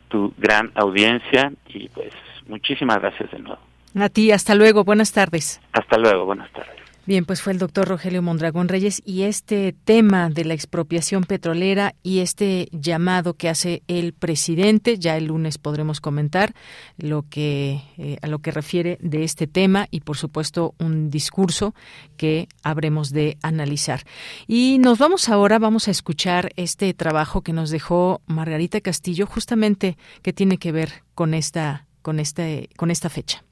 tu gran audiencia y pues muchísimas gracias de nuevo. A ti, hasta luego, buenas tardes. Hasta luego, buenas tardes. Bien, pues fue el doctor Rogelio Mondragón Reyes y este tema de la expropiación petrolera y este llamado que hace el presidente, ya el lunes podremos comentar lo que eh, a lo que refiere de este tema y por supuesto un discurso que habremos de analizar. Y nos vamos ahora, vamos a escuchar este trabajo que nos dejó Margarita Castillo, justamente que tiene que ver con esta, con este, con esta fecha.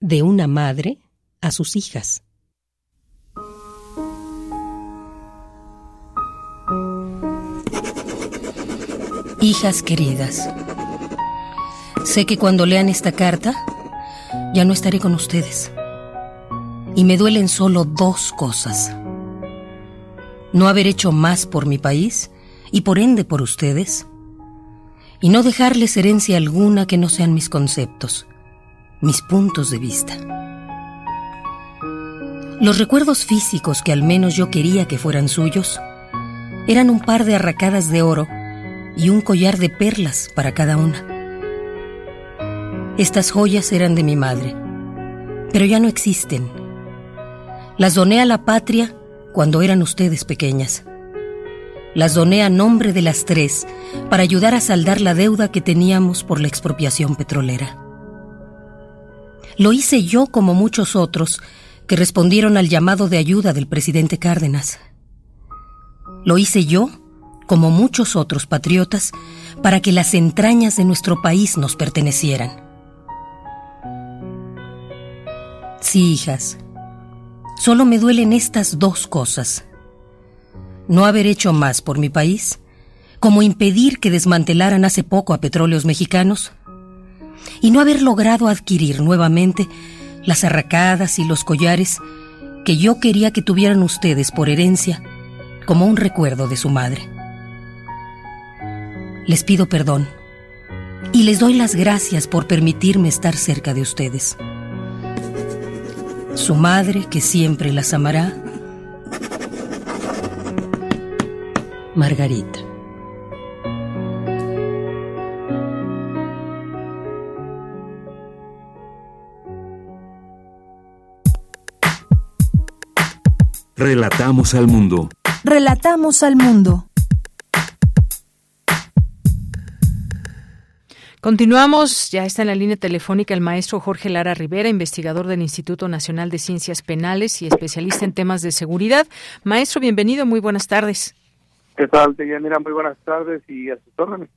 De una madre a sus hijas. Hijas queridas, sé que cuando lean esta carta ya no estaré con ustedes. Y me duelen solo dos cosas. No haber hecho más por mi país y por ende por ustedes. Y no dejarles herencia alguna que no sean mis conceptos, mis puntos de vista. Los recuerdos físicos que al menos yo quería que fueran suyos eran un par de arracadas de oro y un collar de perlas para cada una. Estas joyas eran de mi madre, pero ya no existen. Las doné a la patria cuando eran ustedes pequeñas. Las doné a nombre de las tres para ayudar a saldar la deuda que teníamos por la expropiación petrolera. Lo hice yo como muchos otros que respondieron al llamado de ayuda del presidente Cárdenas. Lo hice yo como muchos otros patriotas, para que las entrañas de nuestro país nos pertenecieran. Sí, hijas, solo me duelen estas dos cosas. No haber hecho más por mi país, como impedir que desmantelaran hace poco a petróleos mexicanos, y no haber logrado adquirir nuevamente las arracadas y los collares que yo quería que tuvieran ustedes por herencia como un recuerdo de su madre les pido perdón y les doy las gracias por permitirme estar cerca de ustedes. Su madre, que siempre las amará, Margarita. Relatamos al mundo. Relatamos al mundo. Continuamos, ya está en la línea telefónica el maestro Jorge Lara Rivera, investigador del Instituto Nacional de Ciencias Penales y especialista en temas de seguridad. Maestro, bienvenido, muy buenas tardes. ¿Qué tal, Deyanira? Muy buenas tardes y a sus órdenes.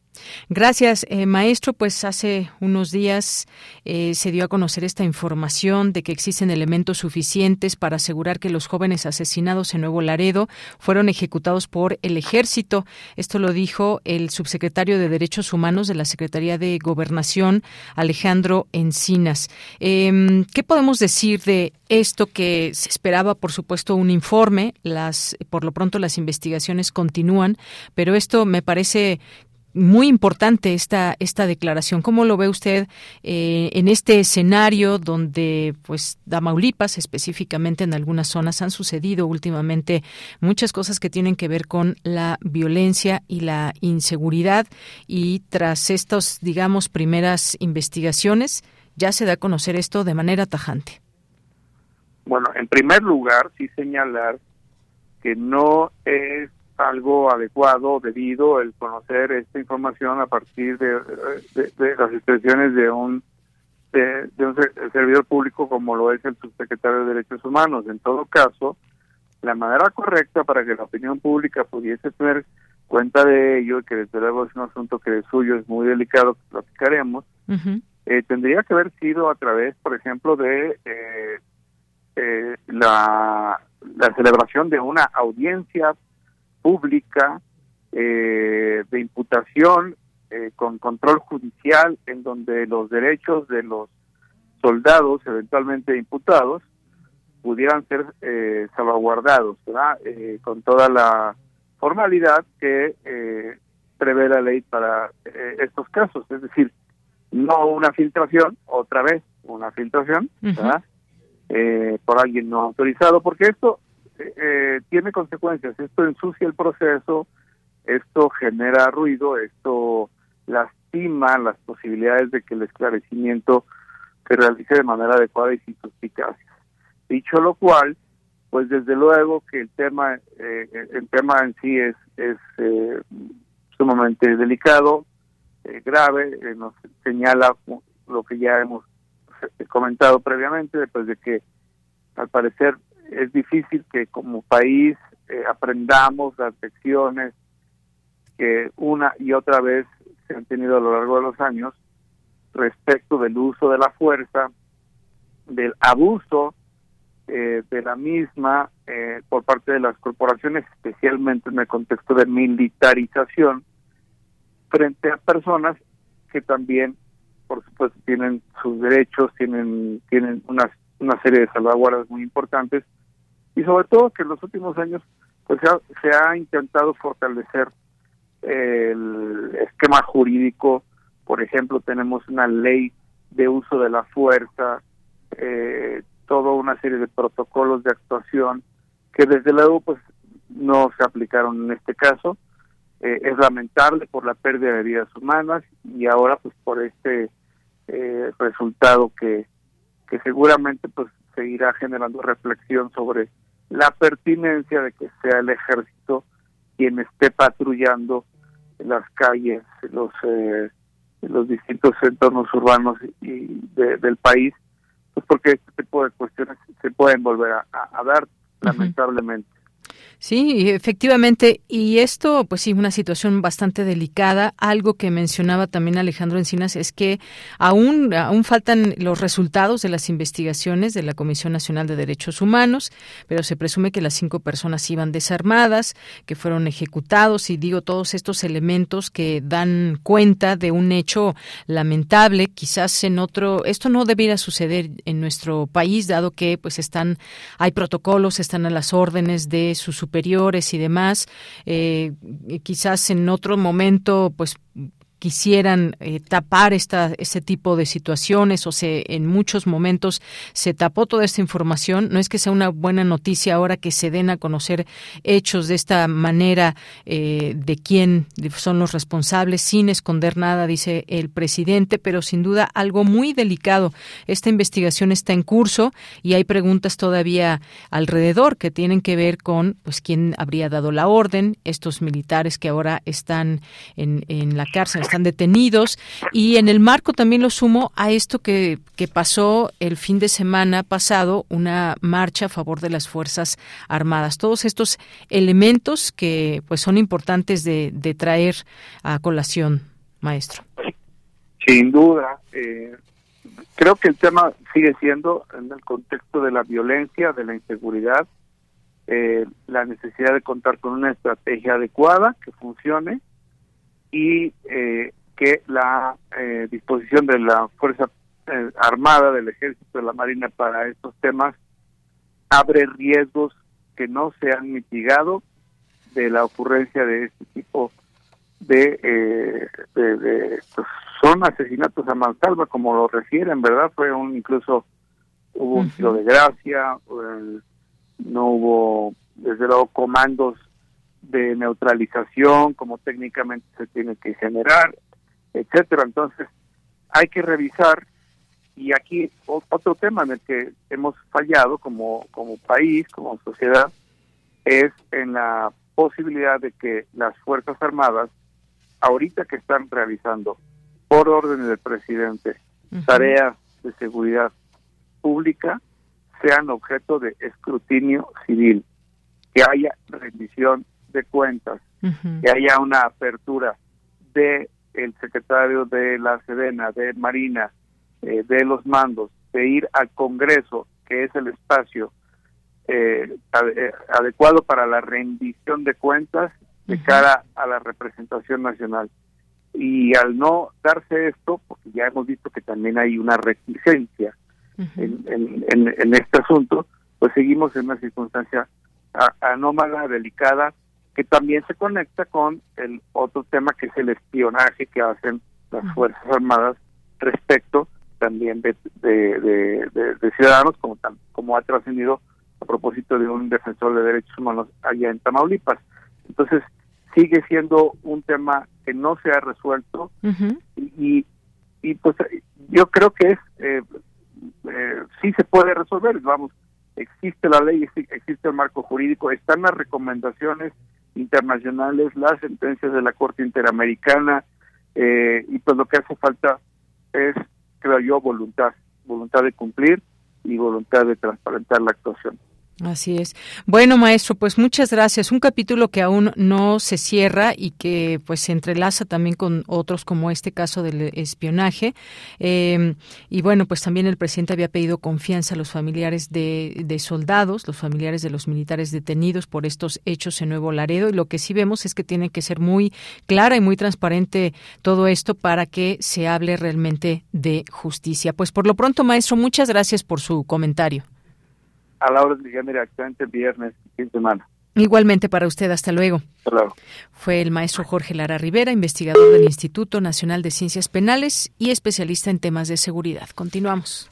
Gracias, eh, maestro. Pues hace unos días eh, se dio a conocer esta información de que existen elementos suficientes para asegurar que los jóvenes asesinados en Nuevo Laredo fueron ejecutados por el ejército. Esto lo dijo el subsecretario de Derechos Humanos de la Secretaría de Gobernación, Alejandro Encinas. Em, ¿Qué podemos decir de esto que se esperaba, por supuesto, un informe? Las, por lo pronto, las investigaciones continúan, pero esto me parece muy importante esta esta declaración. ¿Cómo lo ve usted eh, en este escenario donde, pues, Damaulipas, específicamente en algunas zonas, han sucedido últimamente muchas cosas que tienen que ver con la violencia y la inseguridad y tras estas, digamos, primeras investigaciones ya se da a conocer esto de manera tajante? Bueno, en primer lugar, sí señalar que no es algo adecuado, debido el conocer esta información a partir de, las expresiones de un de, un servidor público como lo es el subsecretario de Derechos Humanos. En todo caso, la manera correcta para que la opinión pública pudiese tener cuenta de ello, y que desde luego es un asunto que de suyo es muy delicado, que platicaremos, eh, tendría que haber sido a través, por ejemplo, de eh, eh, la, la celebración de una audiencia pública eh, de imputación eh, con control judicial en donde los derechos de los soldados eventualmente imputados pudieran ser eh, salvaguardados, ¿verdad? con toda la formalidad que prevé la ley para estos casos, es decir, no una filtración, otra vez una filtración, ¿verdad? por alguien no autorizado, porque esto eh, tiene consecuencias. Esto ensucia el proceso, esto genera ruido, esto lastima las posibilidades de que el esclarecimiento se realice de manera adecuada y sin suspicacias. Dicho lo cual, pues desde luego que el tema, eh, el tema en sí es, es eh, sumamente delicado, eh, grave, nos señala lo que ya hemos comentado previamente, después de que al parecer es difícil que como país eh, aprendamos las lecciones que una y otra vez se han tenido a lo largo de los años respecto del uso de la fuerza, del abuso eh, de la misma eh, por parte de las corporaciones, especialmente en el contexto de militarización, frente a personas que también, por supuesto, tienen sus derechos, tienen, tienen una, una serie de salvaguardas muy importantes y sobre todo que en los últimos años pues se ha, intentado fortalecer el esquema jurídico, por ejemplo tenemos una ley de uso de la fuerza, eh, toda una serie de protocolos de actuación que desde luego pues no se aplicaron en este caso. Eh, es lamentable por la pérdida de vidas humanas y ahora pues por este eh, resultado que, que seguramente pues seguirá generando reflexión sobre la pertinencia de que sea el ejército quien esté patrullando las calles, los eh, los distintos entornos urbanos y del país, pues porque este tipo de cuestiones se pueden volver a, dar, lamentablemente. Sí, efectivamente. Y esto, pues sí, una situación bastante delicada. Algo que mencionaba también Alejandro Encinas es que aún, aún faltan los resultados de las investigaciones de la Comisión Nacional de Derechos Humanos, pero se presume que las cinco personas iban desarmadas, que fueron ejecutados y digo todos estos elementos que dan cuenta de un hecho lamentable. Quizás en otro, esto no debiera suceder en nuestro país, dado que pues están, hay protocolos, están a las órdenes de sus superiores y demás, eh, quizás en otro momento, pues quisieran eh, tapar esta, este tipo de situaciones o se en muchos momentos se tapó toda esta información. No es que sea una buena noticia ahora que se den a conocer hechos de esta manera eh, de quién son los responsables sin esconder nada, dice el presidente, pero sin duda algo muy delicado. Esta investigación está en curso y hay preguntas todavía alrededor que tienen que ver con pues quién habría dado la orden, estos militares que ahora están en, en la cárcel están detenidos y en el marco también lo sumo a esto que, que pasó el fin de semana pasado, una marcha a favor de las Fuerzas Armadas. Todos estos elementos que pues son importantes de, de traer a colación, maestro. Sin duda, eh, creo que el tema sigue siendo en el contexto de la violencia, de la inseguridad, eh, la necesidad de contar con una estrategia adecuada que funcione y eh, que la eh, disposición de la Fuerza eh, Armada, del Ejército, de la Marina para estos temas abre riesgos que no se han mitigado de la ocurrencia de este tipo de, eh, de, pues, son asesinatos a mansalva como lo refieren, ¿verdad? Fue un incluso hubo un tiro de gracia, no hubo desde luego comandos de neutralización como técnicamente se tiene que generar, etcétera. Entonces, hay que revisar y aquí otro tema en el que hemos fallado como como país, como sociedad es en la posibilidad de que las Fuerzas Armadas ahorita que están realizando por orden del presidente tareas de seguridad pública sean objeto de escrutinio civil, que haya rendición de cuentas, que haya una apertura de el secretario de la Sedena, de Marina, eh, de los mandos, de ir al Congreso, que es el espacio eh, eh, adecuado para la rendición de cuentas de cara a la representación nacional. Y al no darse esto, porque ya hemos visto que también hay una reticencia en, en, este asunto, pues seguimos en una circunstancia anómala, delicada, que también se conecta con el otro tema que es el espionaje que hacen las Fuerzas Armadas respecto también de, de, ciudadanos, como, como ha trascendido a propósito de un defensor de derechos humanos allá en Tamaulipas. Entonces, sigue siendo un tema que no se ha resuelto y, y, pues yo creo que es eh, eh, sí se puede resolver, vamos, existe la ley, existe el marco jurídico, están las recomendaciones internacionales, las sentencias de la Corte Interamericana eh, y pues lo que hace falta es, creo yo, voluntad, voluntad de cumplir y voluntad de transparentar la actuación. Así es. Bueno, maestro, pues muchas gracias. Un capítulo que aún no se cierra y que pues se entrelaza también con otros como este caso del espionaje. Em, y bueno, pues también el presidente había pedido confianza a los familiares de, de, soldados, los familiares de los militares detenidos por estos hechos en Nuevo Laredo. Y lo que sí vemos es que tiene que ser muy clara y muy transparente todo esto para que se hable realmente de justicia. Pues por lo pronto, maestro, muchas gracias por su comentario a la hora de llegar directamente el viernes, fin de semana. Igualmente para usted, hasta luego. Hasta luego. Fue el maestro Jorge Lara Rivera, investigador del Instituto Nacional de Ciencias Penales y especialista en temas de seguridad. Continuamos.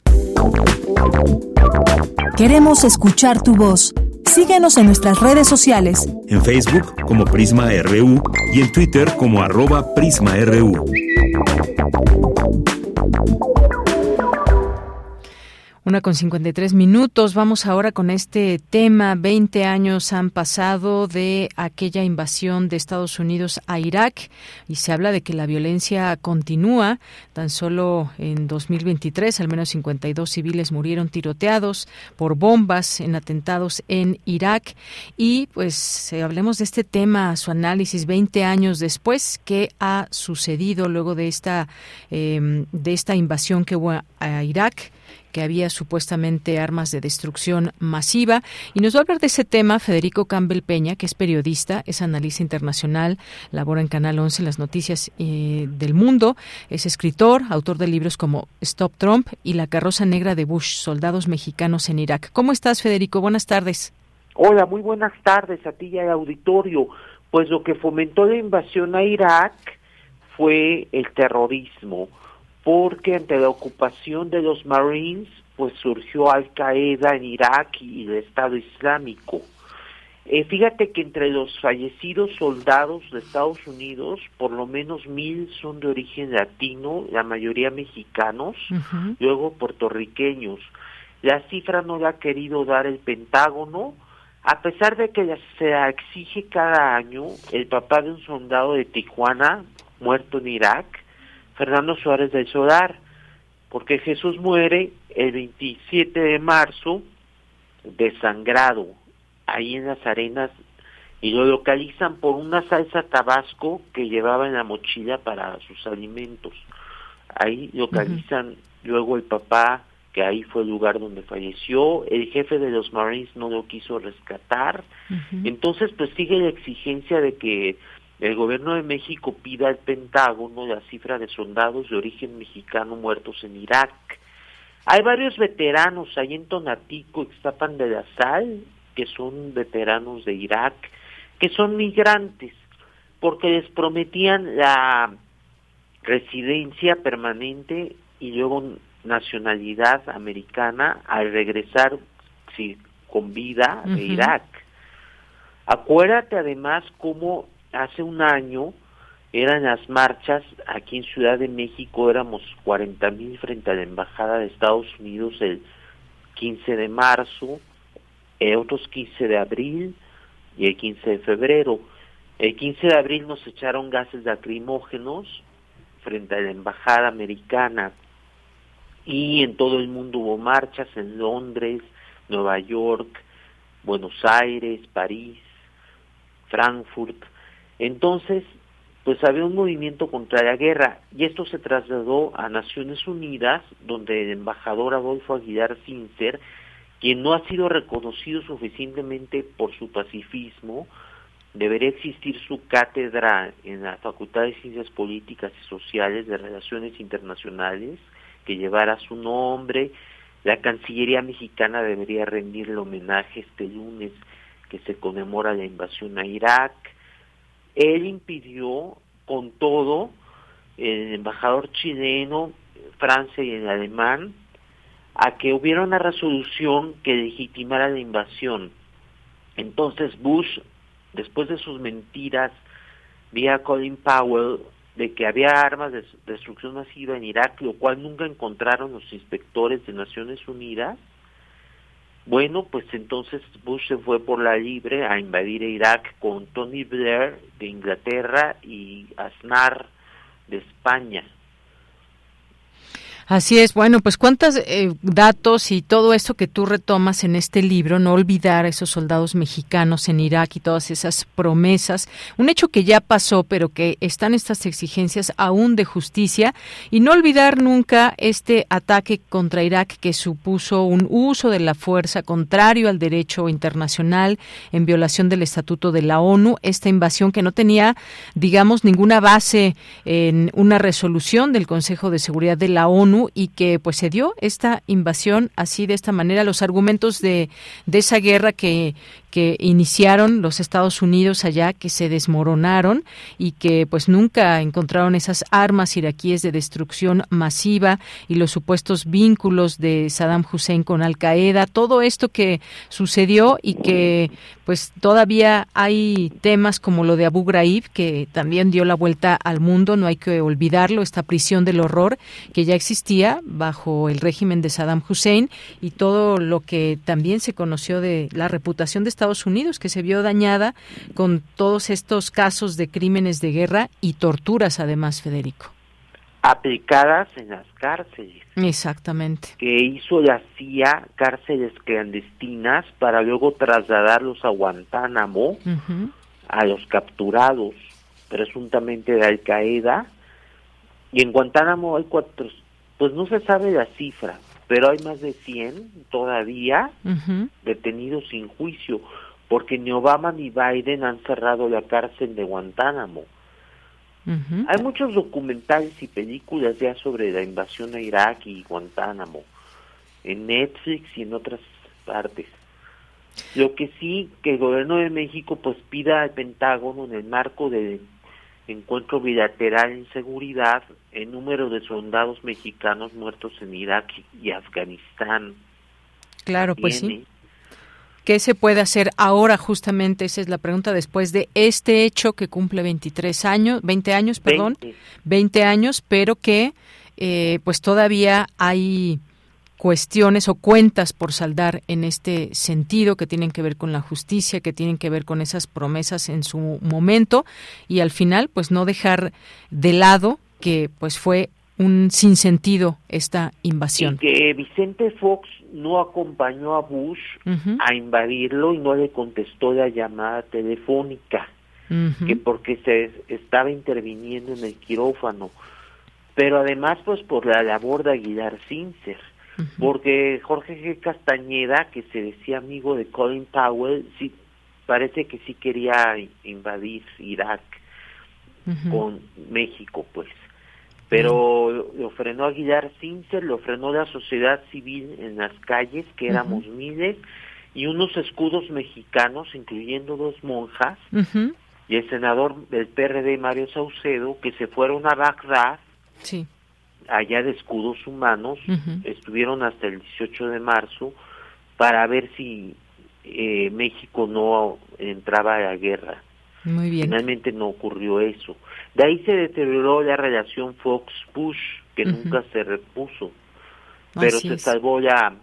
Queremos escuchar tu voz. Síguenos en nuestras redes sociales. En Facebook como Prisma RU y en Twitter como arroba PrismaRU. Una con 53 minutos. Vamos ahora con este tema. 20 años han pasado de aquella invasión de Estados Unidos a Irak y se habla de que la violencia continúa. Tan solo en 2023 al menos 52 civiles murieron tiroteados por bombas en atentados en Irak. Y pues hablemos de este tema, su análisis 20 años después, ¿qué ha sucedido luego de esta, eh, de esta invasión que hubo a Irak? Que había supuestamente armas de destrucción masiva. Y nos va a hablar de ese tema Federico Campbell Peña, que es periodista, es analista internacional, labora en Canal 11 las noticias eh, del mundo, es escritor, autor de libros como Stop Trump y La carroza negra de Bush, soldados mexicanos en Irak. ¿Cómo estás, Federico? Buenas tardes. Hola, muy buenas tardes a ti y al auditorio. Pues lo que fomentó la invasión a Irak fue el terrorismo porque ante la ocupación de los Marines, pues surgió Al Qaeda en Irak y el Estado Islámico. Eh, fíjate que entre los fallecidos soldados de Estados Unidos, por lo menos mil son de origen latino, la mayoría mexicanos, luego puertorriqueños. La cifra no la ha querido dar el Pentágono, a pesar de que se la exige cada año, el papá de un soldado de Tijuana, muerto en Irak, Fernando Suárez del Solar, porque Jesús muere el 27 de marzo desangrado ahí en las arenas y lo localizan por una salsa tabasco que llevaba en la mochila para sus alimentos. Ahí localizan luego el papá, que ahí fue el lugar donde falleció, el jefe de los Marines no lo quiso rescatar, entonces pues sigue la exigencia de que el gobierno de México pida al Pentágono la cifra de soldados de origen mexicano muertos en Irak. Hay varios veteranos ahí en Tonatico, Ixtapan de la Sal, que son veteranos de Irak, que son migrantes. porque les prometían la residencia permanente y luego nacionalidad americana al regresar si, con vida de Irak. Acuérdate además cómo hace un año eran las marchas aquí en Ciudad de México, éramos 40 mil frente a la Embajada de Estados Unidos el 15 de marzo, eh, otros 15 de abril y el 15 de febrero. El 15 de abril nos echaron gases lacrimógenos frente a la Embajada Americana y en todo el mundo hubo marchas en Londres, Nueva York, Buenos Aires, París, Frankfurt. Entonces, pues había un movimiento contra la guerra y esto se trasladó a Naciones Unidas, donde el embajador Adolfo Aguilar Sincer, quien no ha sido reconocido suficientemente por su pacifismo, debería existir su cátedra en la Facultad de Ciencias Políticas y Sociales de Relaciones Internacionales, que llevara su nombre. La Cancillería mexicana debería rendirle homenaje este lunes que se conmemora la invasión a Irak. Él impidió con todo, el embajador chileno, Francia y el alemán, a que hubiera una resolución que legitimara la invasión. Entonces Bush, después de sus mentiras vía Colin Powell de que había armas de destrucción masiva en Irak, lo cual nunca encontraron los inspectores de Naciones Unidas, bueno, pues entonces Bush se fue por la libre a invadir Irak con Tony Blair de Inglaterra y Aznar de España. Así es, bueno, pues cuántos eh, datos y todo esto que tú retomas en este libro, no olvidar a esos soldados mexicanos en Irak y todas esas promesas, un hecho que ya pasó, pero que están estas exigencias aún de justicia, y no olvidar nunca este ataque contra Irak que supuso un uso de la fuerza contrario al derecho internacional en violación del Estatuto de la ONU, esta invasión que no tenía, digamos, ninguna base en una resolución del Consejo de Seguridad de la ONU, y que pues se dio esta invasión así de esta manera. Los argumentos de, de esa guerra que, que iniciaron los Estados Unidos allá, que se desmoronaron y que pues nunca encontraron esas armas iraquíes de destrucción masiva y los supuestos vínculos de Saddam Hussein con Al Qaeda, todo esto que sucedió y que pues todavía hay temas como lo de Abu Ghraib que también dio la vuelta al mundo, no hay que olvidarlo, esta prisión del horror que ya existía bajo el régimen de Saddam Hussein y todo lo que también se conoció de la reputación de Estados Unidos, que se vio dañada con todos estos casos de crímenes de guerra y torturas, además, Federico. Aplicadas en las cárceles. Exactamente. Que hizo la CIA cárceles clandestinas para luego trasladarlos a Guantánamo, a los capturados, presuntamente de Al Qaeda. Y en Guantánamo hay cuatro, pues no se sabe la cifra, pero hay más de 100 todavía detenidos sin juicio, porque ni Obama ni Biden han cerrado la cárcel de Guantánamo. Hay muchos documentales y películas ya sobre la invasión a Irak y Guantánamo, en Netflix y en otras partes. Lo que sí, que el gobierno de México pues pida al Pentágono en el marco del encuentro bilateral en seguridad el número de soldados mexicanos muertos en Irak y Afganistán. Claro, pues sí. ¿Qué se puede hacer ahora justamente? Esa es la pregunta después de este hecho que cumple 23 años, 20 años, perdón, 20, años, pero que eh, pues todavía hay cuestiones o cuentas por saldar en este sentido que tienen que ver con la justicia, que tienen que ver con esas promesas en su momento y al final pues no dejar de lado que pues fue un sinsentido esta invasión. Y que Vicente Fox no acompañó a Bush a invadirlo y no le contestó la llamada telefónica, que porque se estaba interviniendo en el quirófano, pero además pues por la labor de Aguilar Sincer, porque Jorge G. Castañeda, que se decía amigo de Colin Powell, sí parece que sí quería invadir Irak con México, pues. Pero lo frenó Aguilar Sincer, lo frenó la sociedad civil en las calles, que éramos miles, y unos escudos mexicanos, incluyendo dos monjas, y el senador del PRD, Mario Saucedo, que se fueron a Bagdad, sí. Allá de escudos humanos, estuvieron hasta el 18 de marzo para ver si eh, México no entraba a la guerra. Muy bien. Finalmente no ocurrió eso. De ahí se deterioró la relación Fox-Bush, que nunca se repuso, pero se salvó la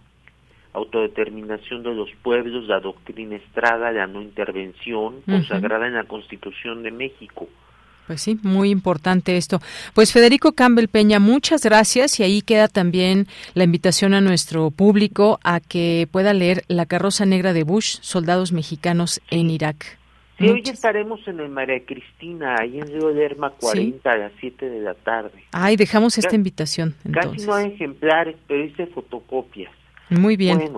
autodeterminación de los pueblos, la doctrina Estrada, la no intervención, consagrada en la Constitución de México. Pues sí, muy importante esto. Pues Federico Campbell Peña, muchas gracias y ahí queda también la invitación a nuestro público a que pueda leer La carroza negra de Bush, soldados mexicanos en Irak. Sí, hoy estaremos en el María Cristina, ahí en Río Lerma 40 a las 7 de la tarde. Ay, dejamos esta invitación. Casi no hay ejemplares, pero hice fotocopias. Muy bien.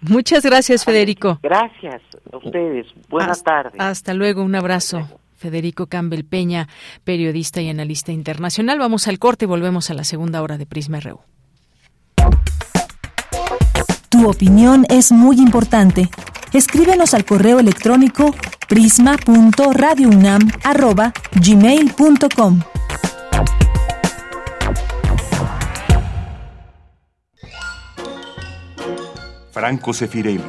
Muchas gracias, Federico. Gracias a ustedes. Buenas tardes. Hasta luego, un abrazo. Federico Campbell Peña, periodista y analista internacional. Vamos al corte y volvemos a la segunda hora de Prisma RU. Tu opinión es muy importante. Escríbenos al correo electrónico prisma.radiounam@gmail.com. Franco Sefirelli,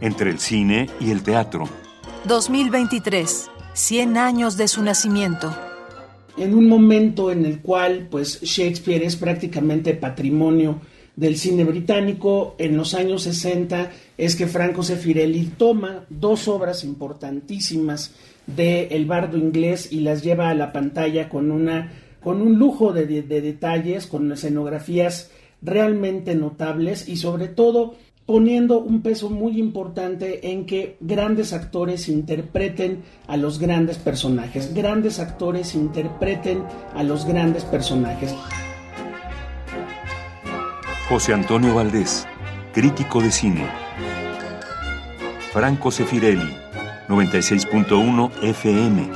entre el cine y el teatro. 2023, 100 años de su nacimiento. En un momento en el cual pues Shakespeare es prácticamente patrimonio del cine británico, en los años 60 es que Franco Sefirelli toma dos obras importantísimas de El bardo inglés y las lleva a la pantalla con una con un lujo de, de detalles, con escenografías realmente notables y sobre todo poniendo un peso muy importante en que grandes actores interpreten a los grandes personajes, grandes actores interpreten a los grandes personajes. José Antonio Valdés, crítico de cine. Franco Sefirelli, 96.1 FM.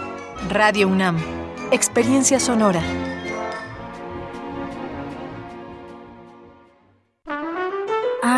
Radio UNAM, experiencia sonora.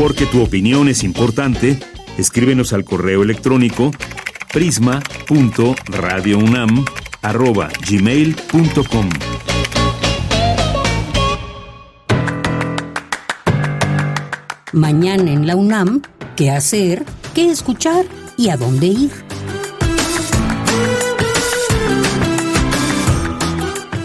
Porque tu opinión es importante, Escríbenos al correo electrónico prisma.radiounam@gmail.com. Mañana en la UNAM, ¿qué hacer? ¿Qué escuchar? ¿Y a dónde ir?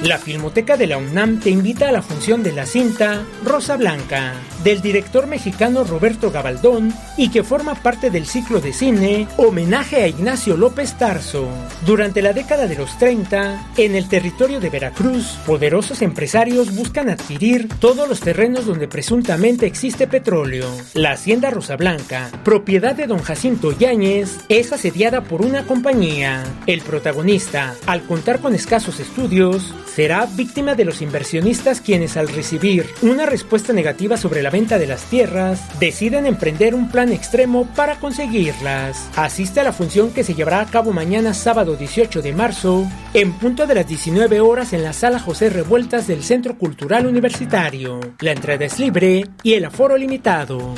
La Filmoteca de la UNAM te invita a la función de la cinta Rosa Blanca, del director mexicano Roberto Gabaldón y que forma parte del ciclo de cine Homenaje a Ignacio López Tarso. Durante la década de los 30, en el territorio de Veracruz, poderosos empresarios buscan adquirir todos los terrenos donde presuntamente existe petróleo. La hacienda Rosa Blanca, propiedad de don Jacinto Yáñez, es asediada por una compañía. El protagonista, al contar con escasos estudios, será víctima de los inversionistas quienes al recibir una respuesta negativa sobre la venta de las tierras, deciden emprender un plan extremo para conseguirlas. Asiste a la función que se llevará a cabo mañana sábado 18 de marzo, en punto de las 19 horas en la sala José Revueltas del Centro Cultural Universitario. La entrada es libre y el aforo limitado.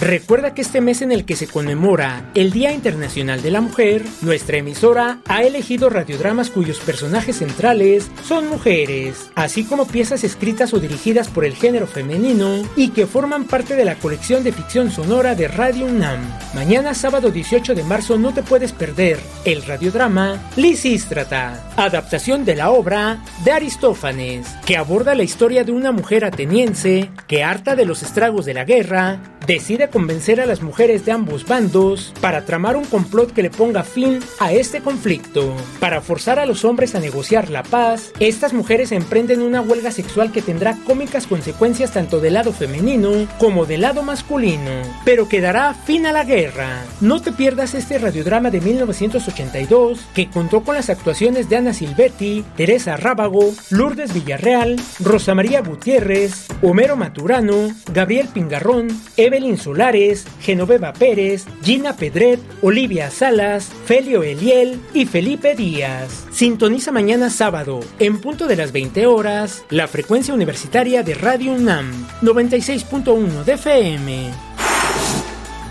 Recuerda que este mes en el que se conmemora el Día Internacional de la Mujer, nuestra emisora ha elegido radiodramas cuyos personajes centrales son mujeres, así como piezas escritas o dirigidas por el género femenino y que forman parte de la colección de ficción sonora de Radio UNAM. Mañana sábado 18 de marzo no te puedes perder el radiodrama Lisístrata, adaptación de la obra de Aristófanes, que aborda la historia de una mujer ateniense que harta de los estragos de la guerra, decide convencer a las mujeres de ambos bandos para tramar un complot que le ponga fin a este conflicto. Para forzar a los hombres a negociar la paz, estas mujeres emprenden una huelga sexual que tendrá cómicas consecuencias tanto del lado femenino como del lado masculino, pero que dará fin a la guerra. No te pierdas este radiodrama de 1982 que contó con las actuaciones de Ana Silvetti, Teresa Rábago, Lourdes Villarreal, Rosa María Gutiérrez, Homero Maturano, Gabriel Pingarrón, Evelyn Solares, Genoveva Pérez, Gina Pedret, Olivia Salas, Felio Eliel y Felipe Díaz. Sintoniza mañana sábado, en punto de las 20 horas, la frecuencia universitaria de Radio UNAM, 96.1 de FM.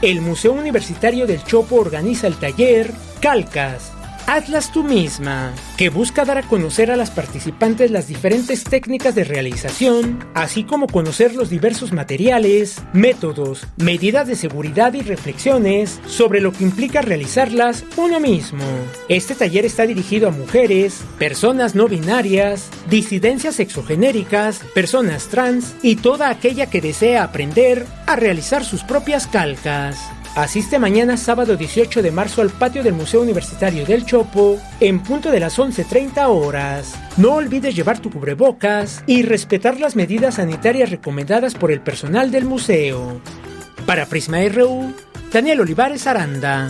El Museo Universitario del Chopo organiza el taller Calcas, Hazlas tú misma, que busca dar a conocer a las participantes las diferentes técnicas de realización, así como conocer los diversos materiales, métodos, medidas de seguridad y reflexiones sobre lo que implica realizarlas uno mismo. Este taller está dirigido a mujeres, personas no binarias, disidencias sexogenéricas, personas trans y toda aquella que desea aprender a realizar sus propias calcas. Asiste mañana sábado 18 de marzo al patio del Museo Universitario del Chopo en punto de las 11.30 horas. No olvides llevar tu cubrebocas y respetar las medidas sanitarias recomendadas por el personal del museo. Para Prisma RU, Daniel Olivares Aranda.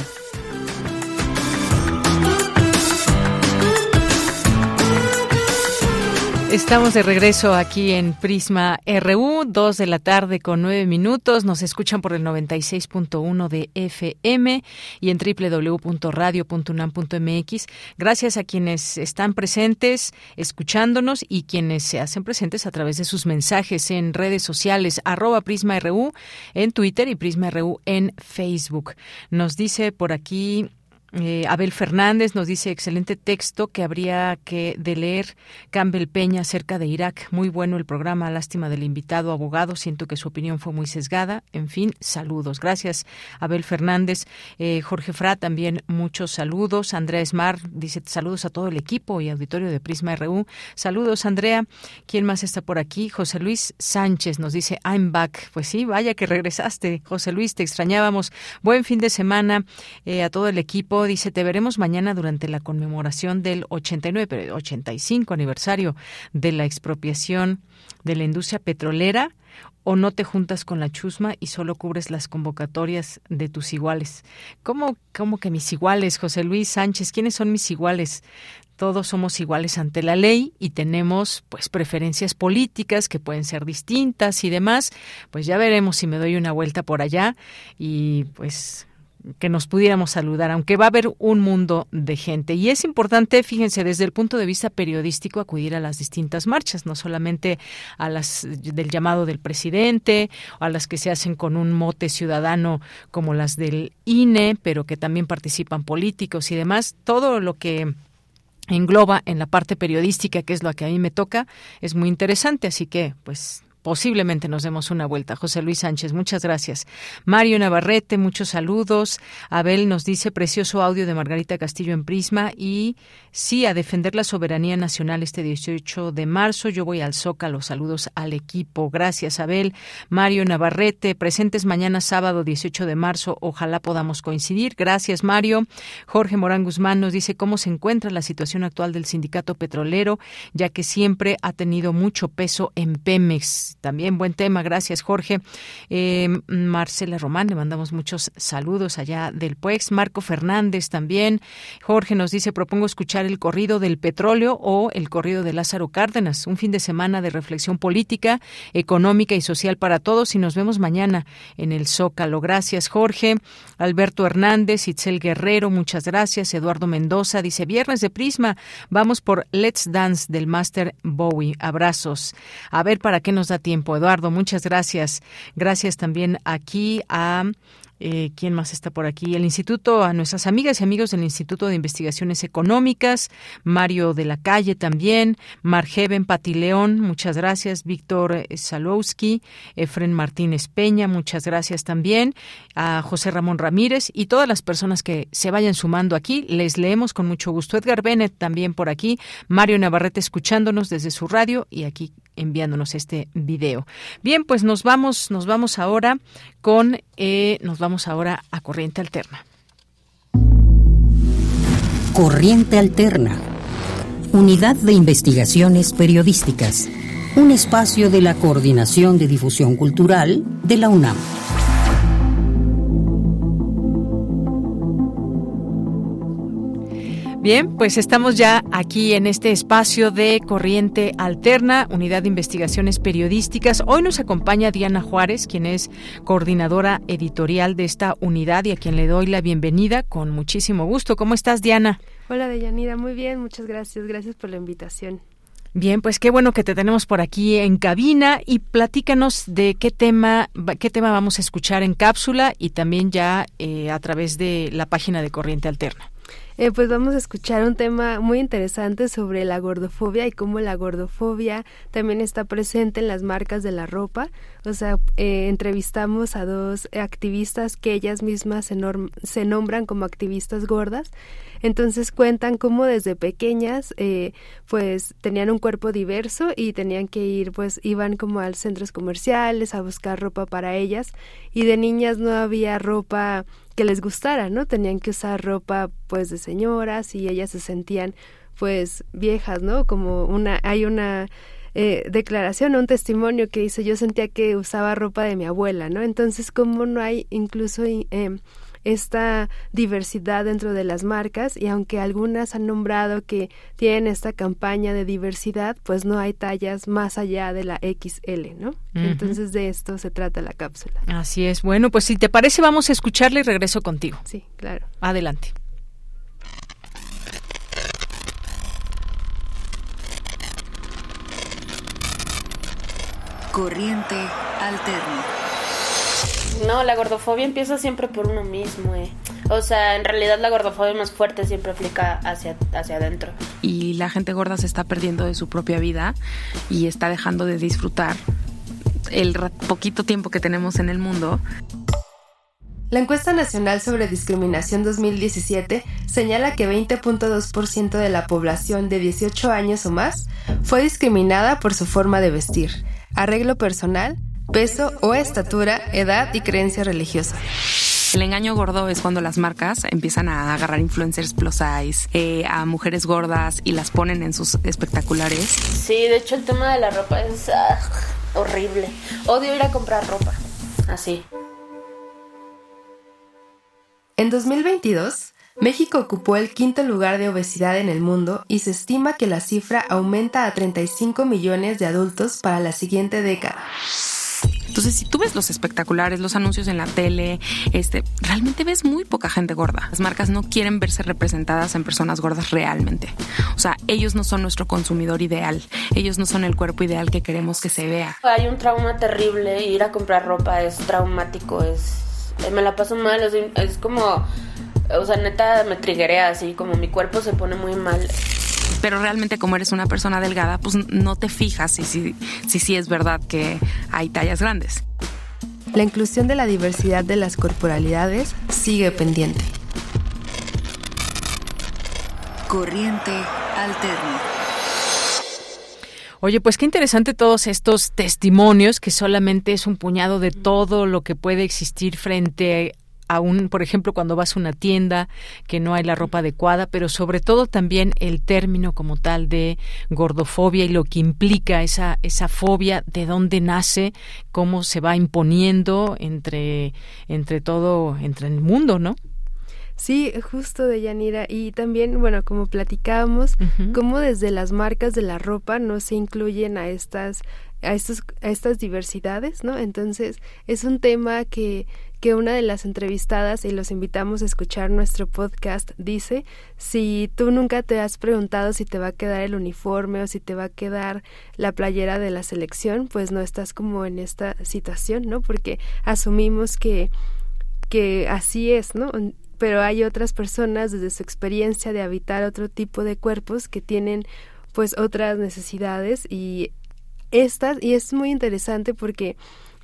Estamos de regreso aquí en Prisma RU, 2 de la tarde con 9 minutos. Nos escuchan por el 96.1 de FM y en www.radio.unam.mx. Gracias a quienes están presentes, escuchándonos y quienes se hacen presentes a través de sus mensajes en redes sociales, arroba Prisma RU en Twitter y Prisma RU en Facebook. Nos dice por aquí eh, Abel Fernández nos dice excelente texto que habría que de leer Campbell Peña acerca de Irak. Muy bueno el programa, lástima del invitado abogado. Siento que su opinión fue muy sesgada. En fin, saludos. Gracias, Abel Fernández. Eh, Jorge Fra también muchos saludos. Andrea Esmar dice saludos a todo el equipo y auditorio de Prisma RU. Saludos, Andrea. ¿Quién más está por aquí? José Luis Sánchez nos dice I'm back. Pues sí, vaya que regresaste, José Luis, te extrañábamos. Buen fin de semana eh, a todo el equipo dice, te veremos mañana durante la conmemoración del 89, pero 85 aniversario de la expropiación de la industria petrolera o no te juntas con la chusma y solo cubres las convocatorias de tus iguales. ¿Cómo, cómo que mis iguales, José Luis Sánchez? ¿Quiénes son mis iguales? todos somos iguales ante la ley y tenemos pues preferencias políticas que pueden ser distintas y demás, pues ya veremos si me doy una vuelta por allá y pues que nos pudiéramos saludar, aunque va a haber un mundo de gente. Y es importante, fíjense, desde el punto de vista periodístico, acudir a las distintas marchas, no solamente a las del llamado del presidente, a las que se hacen con un mote ciudadano como las del INE, pero que también participan políticos y demás. Todo lo que engloba en la parte periodística, que es lo que a mí me toca, es muy interesante. Así que, pues, posiblemente nos demos una vuelta. José Luis Sánchez, muchas gracias. Mario Navarrete, muchos saludos. Abel nos dice precioso audio de Margarita Castillo en Prisma y sí, a defender la soberanía nacional este 18 de marzo. Yo voy al Zócalo. Saludos al equipo. Gracias, Abel. Mario Navarrete, presentes mañana sábado 18 de marzo. Ojalá podamos coincidir. Gracias, Mario. Jorge Morán Guzmán nos dice cómo se encuentra la situación actual del sindicato petrolero, ya que siempre ha tenido mucho peso en Pemex también buen tema, gracias Jorge. Eh, Marcela Román, le mandamos muchos saludos allá del PUEX. Marco Fernández también. Jorge nos dice, propongo escuchar el corrido del petróleo o el corrido de Lázaro Cárdenas, un fin de semana de reflexión política, económica y social para todos y nos vemos mañana en el Zócalo. Gracias Jorge. Alberto Hernández, Itzel Guerrero, muchas gracias. Eduardo Mendoza dice, viernes de Prisma, vamos por Let's Dance del Master Bowie. Abrazos. A ver para qué nos da tiempo. Eduardo, muchas gracias. Gracias también aquí a eh, ¿Quién más está por aquí? El Instituto, a nuestras amigas y amigos del Instituto de Investigaciones Económicas, Mario de la Calle también, Margeven Patileón, muchas gracias, Víctor Salowski, Efren Martínez Peña, muchas gracias también, a José Ramón Ramírez y todas las personas que se vayan sumando aquí, les leemos con mucho gusto. Edgar Bennett también por aquí, Mario Navarrete escuchándonos desde su radio y aquí enviándonos este video. Bien, pues nos vamos, nos vamos ahora con, eh, nos vamos ahora a Corriente Alterna. Corriente Alterna, Unidad de Investigaciones Periodísticas, un espacio de la Coordinación de Difusión Cultural de la UNAM. Bien, pues estamos ya aquí en este espacio de Corriente Alterna, Unidad de Investigaciones Periodísticas. Hoy nos acompaña Diana Juárez, quien es coordinadora editorial de esta unidad y a quien le doy la bienvenida con muchísimo gusto. ¿Cómo estás, Diana? Hola, Deyanira. Muy bien, muchas gracias. Gracias por la invitación. Bien, pues qué bueno que te tenemos por aquí en cabina y platícanos de qué tema, qué tema vamos a escuchar en cápsula y también ya eh, a través de la página de Corriente Alterna. Eh, pues vamos a escuchar un tema muy interesante sobre la gordofobia y cómo la gordofobia también está presente en las marcas de la ropa. O sea, eh, entrevistamos a dos activistas que ellas mismas se, se nombran como activistas gordas. Entonces cuentan cómo desde pequeñas eh, pues tenían un cuerpo diverso y tenían que ir pues iban como a centros comerciales a buscar ropa para ellas y de niñas no había ropa que les gustara, ¿no? Tenían que usar ropa pues de señoras y ellas se sentían pues viejas, ¿no? Como una, hay una eh, declaración un testimonio que dice yo sentía que usaba ropa de mi abuela, ¿no? Entonces, como no hay incluso eh, esta diversidad dentro de las marcas y aunque algunas han nombrado que tienen esta campaña de diversidad, pues no hay tallas más allá de la XL, ¿no? Entonces de esto se trata la cápsula. Así es. Bueno, pues si te parece vamos a escucharle y regreso contigo. Sí, claro. Adelante. Corriente alterna. No, la gordofobia empieza siempre por uno mismo, eh. O sea, en realidad la gordofobia más fuerte siempre aplica hacia, hacia adentro. Y la gente gorda se está perdiendo de su propia vida y está dejando de disfrutar el poquito tiempo que tenemos en el mundo. La encuesta nacional sobre discriminación 2017 señala que 20.2% de la población de 18 años o más fue discriminada por su forma de vestir, arreglo personal, peso o estatura, edad y creencia religiosa. El engaño gordo es cuando las marcas empiezan a agarrar influencers plus size, eh, a mujeres gordas y las ponen en sus espectaculares. Sí, de hecho el tema de la ropa es ah, horrible. Odio ir a comprar ropa. Así. En 2022, México ocupó el quinto lugar de obesidad en el mundo y se estima que la cifra aumenta a 35 millones de adultos para la siguiente década. Entonces, si tú ves los espectaculares, los anuncios en la tele, este, realmente ves muy poca gente gorda. Las marcas no quieren verse representadas en personas gordas realmente. O sea, ellos no son nuestro consumidor ideal. Ellos no son el cuerpo ideal que queremos que se vea. Hay un trauma terrible. Ir a comprar ropa es traumático. Es, me la paso mal. Es, como, o sea, neta me triguea así, como mi cuerpo se pone muy mal pero realmente como eres una persona delgada, pues no te fijas si sí si, si, es verdad que hay tallas grandes. La inclusión de la diversidad de las corporalidades sigue pendiente. Corriente alterna. Oye, pues qué interesante todos estos testimonios, que solamente es un puñado de todo lo que puede existir frente a un, por ejemplo, cuando vas a una tienda que no hay la ropa adecuada, pero sobre todo también el término como tal de gordofobia y lo que implica esa, esa fobia, de dónde nace, cómo se va imponiendo entre, entre todo, entre el mundo, ¿no? Sí, justo de Yanira. Y también, bueno, como platicábamos, cómo desde las marcas de la ropa no se incluyen a estas, a estos, a estas diversidades, ¿no? Entonces, es un tema que, que una de las entrevistadas, y los invitamos a escuchar nuestro podcast, dice, si tú nunca te has preguntado si te va a quedar el uniforme o si te va a quedar la playera de la selección, pues no estás como en esta situación, ¿no? Porque asumimos que que así es, ¿no? pero hay otras personas desde su experiencia de habitar otro tipo de cuerpos que tienen pues otras necesidades y estas y es muy interesante porque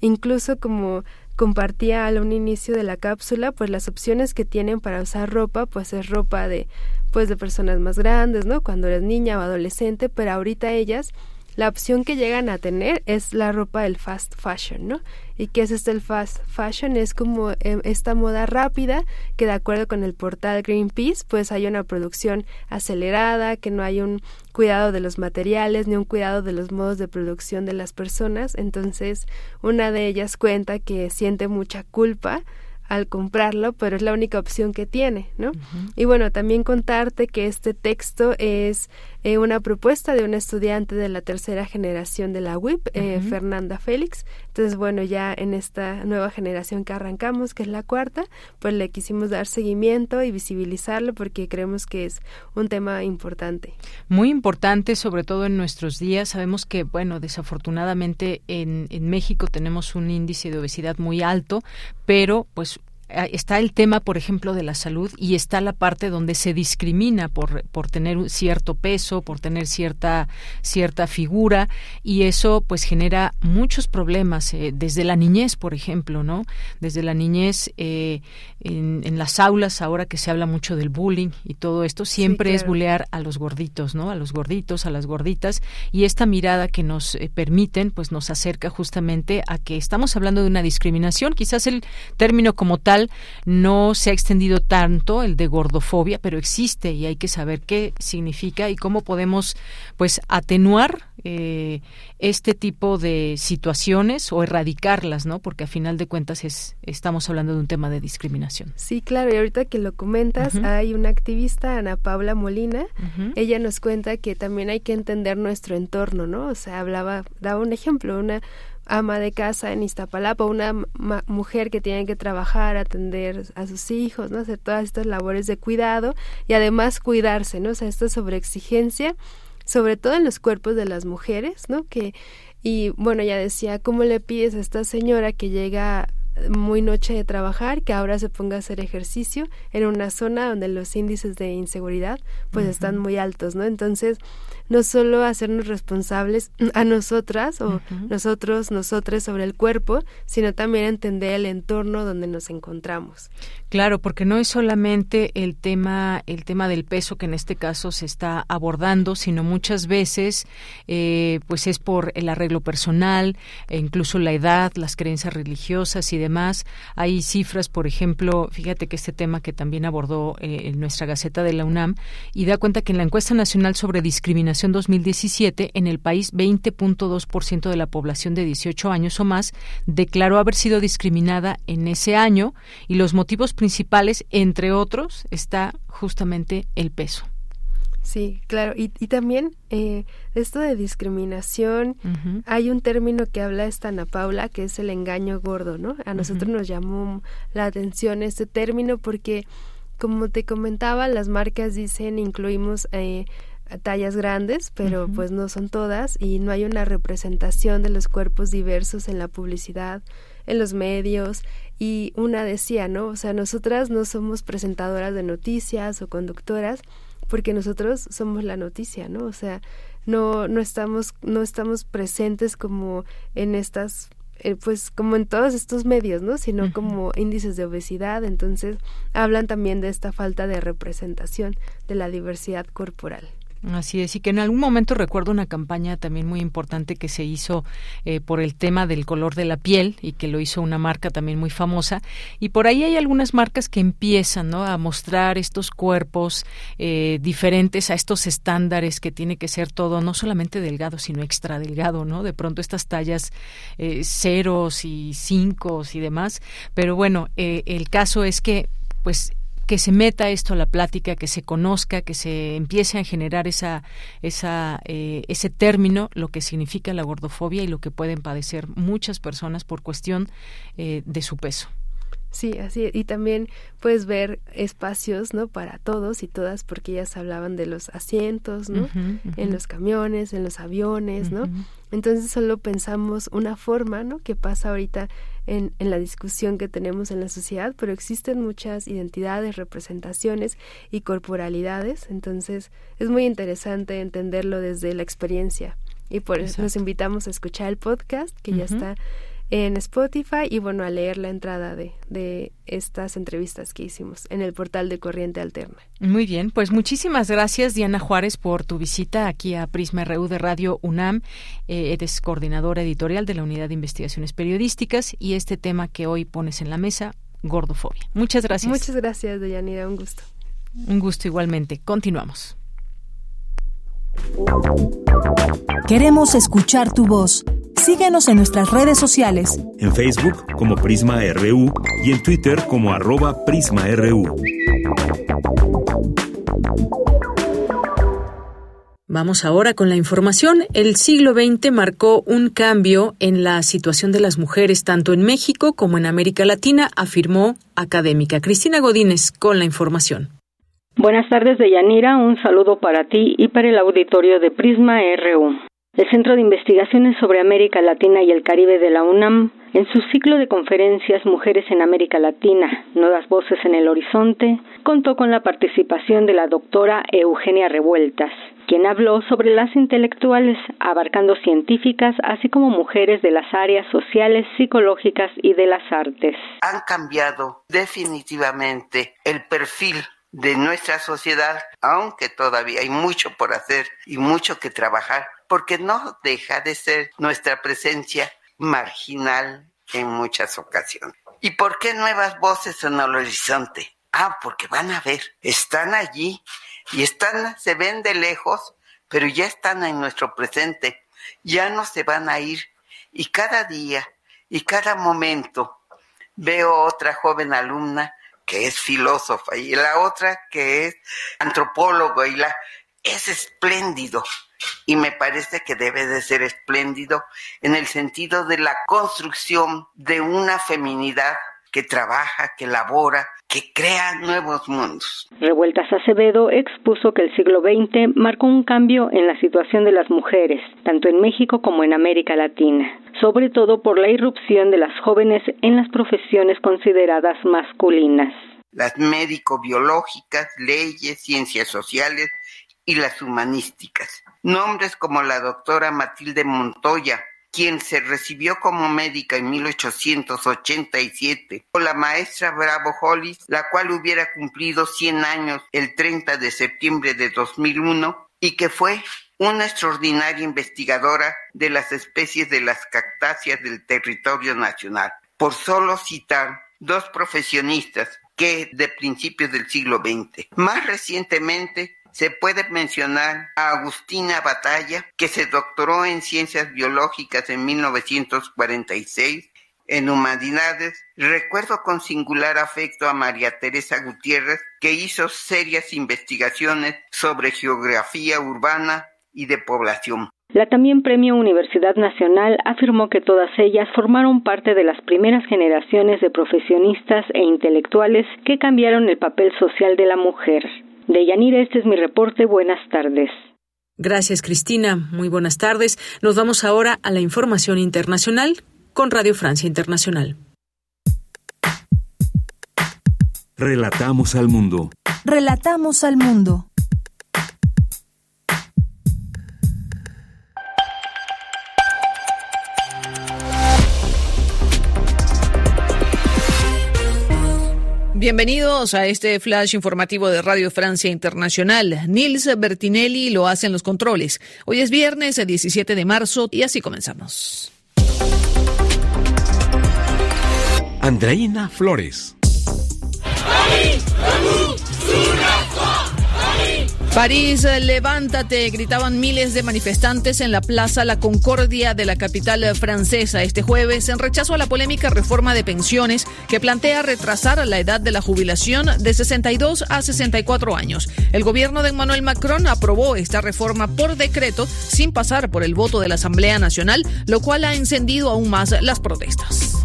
incluso como compartía al un inicio de la cápsula pues las opciones que tienen para usar ropa pues es ropa de pues de personas más grandes no cuando eres niña o adolescente pero ahorita ellas la opción que llegan a tener es la ropa del fast fashion, ¿no? ¿Y qué es este el fast fashion? Es como em, esta moda rápida que de acuerdo con el portal Greenpeace, pues hay una producción acelerada, que no hay un cuidado de los materiales ni un cuidado de los modos de producción de las personas. Entonces, una de ellas cuenta que siente mucha culpa al comprarlo, pero es la única opción que tiene, ¿no? Y bueno, también contarte que este texto es eh, una propuesta de una estudiante de la tercera generación de la WIP, eh, Fernanda Félix. Entonces, bueno, ya en esta nueva generación que arrancamos, que es la cuarta, pues le quisimos dar seguimiento y visibilizarlo porque creemos que es un tema importante. Muy importante, sobre todo en nuestros días. Sabemos que, bueno, desafortunadamente en, en México tenemos un índice de obesidad muy alto, pero pues está el tema, por ejemplo, de la salud y está la parte donde se discrimina por, por tener un cierto peso, por tener cierta, cierta figura y eso pues genera muchos problemas eh, desde la niñez, por ejemplo, ¿no? Desde la niñez eh, en, en, las aulas, ahora que se habla mucho del bullying y todo esto, siempre es bulear a los gorditos, ¿no? A los gorditos, a las gorditas. Y esta mirada que nos eh, permiten pues nos acerca justamente a que estamos hablando de una discriminación, quizás el término como tal no se ha extendido tanto el de gordofobia, pero existe y hay que saber qué significa y cómo podemos pues atenuar eh, este tipo de situaciones o erradicarlas, ¿no? Porque a final de cuentas es, estamos hablando de un tema de discriminación. Sí, claro, y ahorita que lo comentas, hay una activista, Ana Paula Molina, ella nos cuenta que también hay que entender nuestro entorno, ¿no? O sea, hablaba, daba un ejemplo, una ama de casa en Iztapalapa, una mujer que tiene que trabajar, atender a sus hijos, ¿no? Hacer todas estas labores de cuidado y además cuidarse, ¿no? O sea, esta sobreexigencia, sobre todo en los cuerpos de las mujeres, ¿no? Que, y bueno, ya decía, ¿cómo le pides a esta señora que llega muy noche de trabajar, que ahora se ponga a hacer ejercicio en una zona donde los índices de inseguridad pues están muy altos, ¿no? Entonces, no solo hacernos responsables a nosotras o nosotros, nosotras sobre el cuerpo, sino también entender el entorno donde nos encontramos. Claro, porque no es solamente el tema, el tema del peso que en este caso se está abordando, sino muchas veces, eh, pues es por el arreglo personal, e incluso la edad, las creencias religiosas y demás. Hay cifras, por ejemplo, fíjate que este tema que también abordó eh, en nuestra Gaceta de la UNAM y da cuenta que en la encuesta nacional sobre discriminación 2017, en el país 20.2% de la población de 18 años o más declaró haber sido discriminada en ese año y los motivos principales, entre otros, está justamente el peso. Sí, claro. Y, y también eh, esto de discriminación, hay un término que habla esta Ana Paula, que es el engaño gordo, ¿no? A nosotros nos llamó la atención este término porque, como te comentaba, las marcas dicen incluimos eh, tallas grandes, pero pues no son todas y no hay una representación de los cuerpos diversos en la publicidad, en los medios y una decía, ¿no? O sea, nosotras no somos presentadoras de noticias o conductoras, porque nosotros somos la noticia, ¿no? O sea, no, no estamos, no estamos presentes como en estas eh, pues como en todos estos medios, ¿no? Sino como índices de obesidad, entonces hablan también de esta falta de representación de la diversidad corporal. Así es, y que en algún momento recuerdo una campaña también muy importante que se hizo eh, por el tema del color de la piel y que lo hizo una marca también muy famosa. Y por ahí hay algunas marcas que empiezan ¿no? a mostrar estos cuerpos eh, diferentes a estos estándares que tiene que ser todo, no solamente delgado, sino extra delgado, ¿no? De pronto estas tallas eh, ceros y cinco y demás. Pero bueno, el caso es que pues que se meta esto a la plática, que se conozca, que se empiece a generar esa, esa, eh, ese término, lo que significa la gordofobia y lo que pueden padecer muchas personas por cuestión eh, de su peso. Sí, así y también puedes ver espacios, ¿no? Para todos y todas, porque ellas hablaban de los asientos, ¿no? En los camiones, en los aviones, ¿no? Entonces solo pensamos una forma, ¿no? Que pasa ahorita en, en la discusión que tenemos en la sociedad, pero existen muchas identidades, representaciones y corporalidades, entonces es muy interesante entenderlo desde la experiencia y por eso nos invitamos a escuchar el podcast que ya está en Spotify y bueno, a leer la entrada de, de estas entrevistas que hicimos en el portal de Corriente Alterna. Muy bien, pues muchísimas gracias Diana Juárez por tu visita aquí a Prisma RU de Radio UNAM. Eh, eres coordinadora editorial de la Unidad de Investigaciones Periodísticas y este tema que hoy pones en la mesa, gordofobia. Muchas gracias. Muchas gracias, Deyanira, un gusto. Un gusto igualmente. Continuamos. Queremos escuchar tu voz. Síguenos en nuestras redes sociales. En Facebook como Prisma RU y en Twitter como arroba PrismaRU. Vamos ahora con la información. El siglo XX marcó un cambio en la situación de las mujeres tanto en México como en América Latina, afirmó académica. Cristina Godínez con la información. Buenas tardes, Deyanira. Un saludo para ti y para el auditorio de Prisma RU. El Centro de Investigaciones sobre América Latina y el Caribe de la UNAM, en su ciclo de conferencias Mujeres en América Latina, Nuevas Voces en el Horizonte, contó con la participación de la doctora Eugenia Revueltas, quien habló sobre las intelectuales, abarcando científicas, así como mujeres de las áreas sociales, psicológicas y de las artes. Han cambiado definitivamente el perfil de nuestra sociedad, aunque todavía hay mucho por hacer y mucho que trabajar porque no deja de ser nuestra presencia marginal en muchas ocasiones. ¿Y por qué nuevas voces en el horizonte? Ah, porque van a ver, están allí y están, se ven de lejos, pero ya están en nuestro presente, ya no se van a ir. Y cada día y cada momento veo otra joven alumna que es filósofa y la otra que es antropólogo y la es espléndido. Y me parece que debe de ser espléndido en el sentido de la construcción de una feminidad que trabaja, que labora, que crea nuevos mundos. Revueltas Acevedo expuso que el siglo XX marcó un cambio en la situación de las mujeres, tanto en México como en América Latina, sobre todo por la irrupción de las jóvenes en las profesiones consideradas masculinas. Las médico-biológicas, leyes, ciencias sociales y las humanísticas Nombres como la doctora Matilde Montoya, quien se recibió como médica en 1887, o la maestra Bravo Hollis, la cual hubiera cumplido 100 años el 30 de septiembre de 2001 y que fue una extraordinaria investigadora de las especies de las cactáceas del territorio nacional, por solo citar dos profesionistas que de principios del siglo XX. Más recientemente, se puede mencionar a Agustina Batalla, que se doctoró en ciencias biológicas en 1946 en humanidades, recuerdo con singular afecto a María Teresa Gutiérrez, que hizo serias investigaciones sobre geografía urbana y de población. La también Premio Universidad Nacional afirmó que todas ellas formaron parte de las primeras generaciones de profesionistas e intelectuales que cambiaron el papel social de la mujer. De Yanira, este es mi reporte. Buenas tardes. Gracias, Cristina. Muy buenas tardes. Nos vamos ahora a la información internacional con Radio Francia Internacional. Relatamos al mundo. Relatamos al mundo. Bienvenidos a este flash informativo de Radio Francia Internacional. Nils Bertinelli lo hace en los controles. Hoy es viernes 17 de marzo y así comenzamos. Andreina Flores. París, levántate, gritaban miles de manifestantes en la Plaza La Concordia de la capital francesa este jueves en rechazo a la polémica reforma de pensiones que plantea retrasar la edad de la jubilación de 62 a 64 años. El gobierno de Emmanuel Macron aprobó esta reforma por decreto sin pasar por el voto de la Asamblea Nacional, lo cual ha encendido aún más las protestas.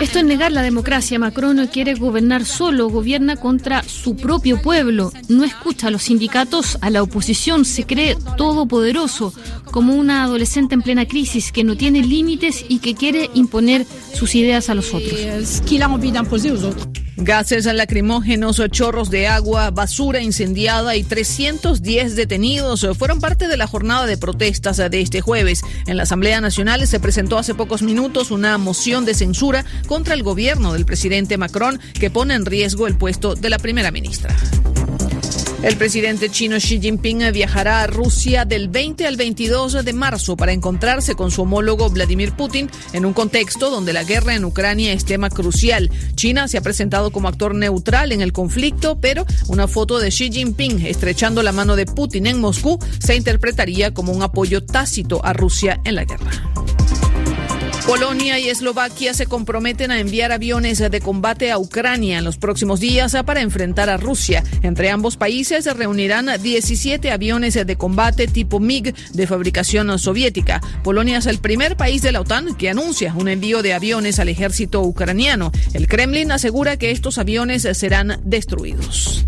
Esto es negar la democracia. Macron no quiere gobernar solo, gobierna contra su propio pueblo. No escucha a los sindicatos, a la oposición, se cree todopoderoso, como una adolescente en plena crisis que no tiene límites y que quiere imponer sus ideas a los otros. Gases lacrimógenos, chorros de agua, basura incendiada y 310 detenidos fueron parte de la jornada de protestas de este jueves. En la Asamblea Nacional se presentó hace pocos minutos una moción de censura contra el gobierno del presidente Macron que pone en riesgo el puesto de la primera ministra. El presidente chino Xi Jinping viajará a Rusia del 20 al 22 de marzo para encontrarse con su homólogo Vladimir Putin en un contexto donde la guerra en Ucrania es tema crucial. China se ha presentado como actor neutral en el conflicto, pero una foto de Xi Jinping estrechando la mano de Putin en Moscú se interpretaría como un apoyo tácito a Rusia en la guerra. Polonia y Eslovaquia se comprometen a enviar aviones de combate a Ucrania en los próximos días para enfrentar a Rusia. Entre ambos países se reunirán 17 aviones de combate tipo MiG de fabricación soviética. Polonia es el primer país de la OTAN que anuncia un envío de aviones al ejército ucraniano. El Kremlin asegura que estos aviones serán destruidos.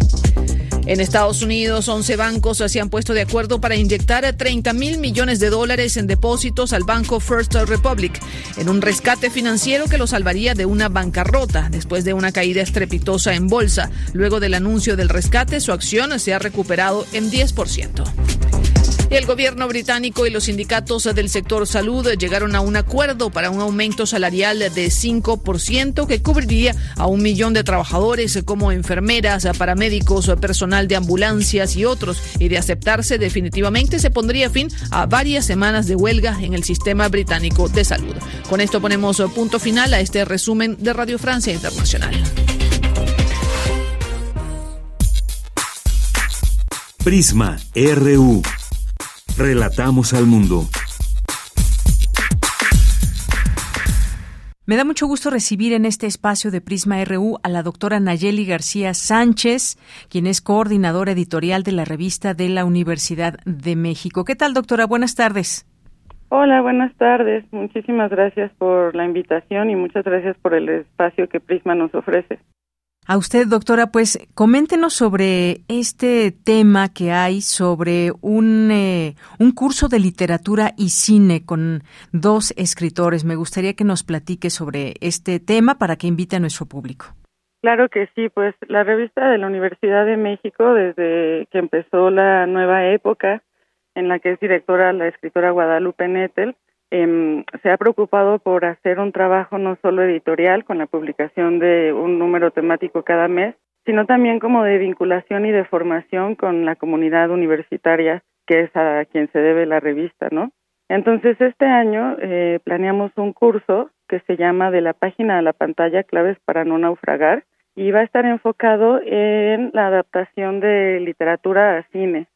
En Estados Unidos, 11 bancos se han puesto de acuerdo para inyectar 30 mil millones de dólares en depósitos al banco First Republic, en un rescate financiero que lo salvaría de una bancarrota después de una caída estrepitosa en bolsa. Luego del anuncio del rescate, su acción se ha recuperado en 10%. El gobierno británico y los sindicatos del sector salud llegaron a un acuerdo para un aumento salarial de 5% que cubriría a un millón de trabajadores como enfermeras, paramédicos, personal de ambulancias y otros. Y de aceptarse definitivamente se pondría fin a varias semanas de huelga en el sistema británico de salud. Con esto ponemos punto final a este resumen de Radio Francia Internacional. Prisma RU. Relatamos al mundo. Me da mucho gusto recibir en este espacio de Prisma RU a la doctora Nayeli García Sánchez, quien es coordinadora editorial de la revista de la Universidad de México. ¿Qué tal, doctora? Buenas tardes. Hola, buenas tardes. Muchísimas gracias por la invitación y muchas gracias por el espacio que Prisma nos ofrece. A usted, doctora, pues coméntenos sobre este tema que hay sobre un, eh, un curso de literatura y cine con dos escritores. Me gustaría que nos platique sobre este tema para que invite a nuestro público. Claro que sí, pues la revista de la Universidad de México, desde que empezó la nueva época en la que es directora la escritora Guadalupe Nettel, eh, se ha preocupado por hacer un trabajo no solo editorial con la publicación de un número temático cada mes, sino también como de vinculación y de formación con la comunidad universitaria, que es a quien se debe la revista, ¿no? Entonces, este año eh, planeamos un curso que se llama De la página a la pantalla, claves para no naufragar, y va a estar enfocado en la adaptación de literatura a cine.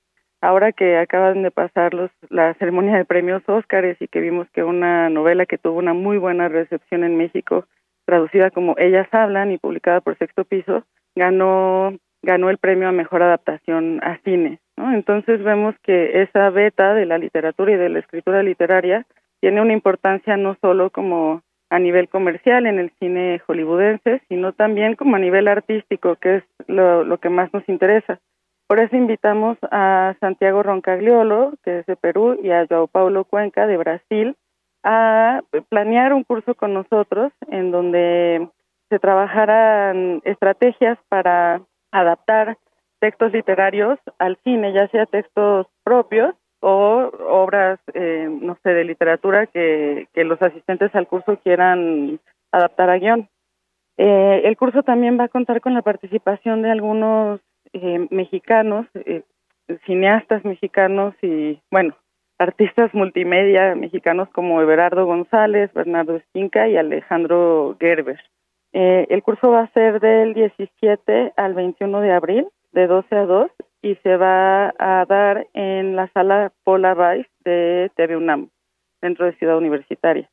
Ahora que acaban de pasar los, la ceremonia de premios Óscares y que vimos que una novela que tuvo una muy buena recepción en México, traducida como Ellas hablan y publicada por Sexto Piso, ganó ganó el premio a mejor adaptación a cine. Entonces vemos que esa beta de la literatura y de la escritura literaria tiene una importancia no solo como a nivel comercial en el cine hollywoodense, sino también como a nivel artístico, que es lo que más nos interesa. Por eso invitamos a Santiago Roncagliolo, que es de Perú, y a Joao Paulo Cuenca, de Brasil, a planear un curso con nosotros en donde se trabajaran estrategias para adaptar textos literarios al cine, ya sea textos propios o obras, eh, no sé, de literatura que, los asistentes al curso quieran adaptar a guion. Eh, el curso también va a contar con la participación de algunos eh, mexicanos, cineastas mexicanos y, bueno, artistas multimedia mexicanos como Everardo González, Bernardo Esquinca y Alejandro Gerber. Eh, el curso va a ser del 17 al 21 de abril, de 12 a 2, y se va a dar en la sala Pola Rice de TV UNAM, dentro de Ciudad Universitaria.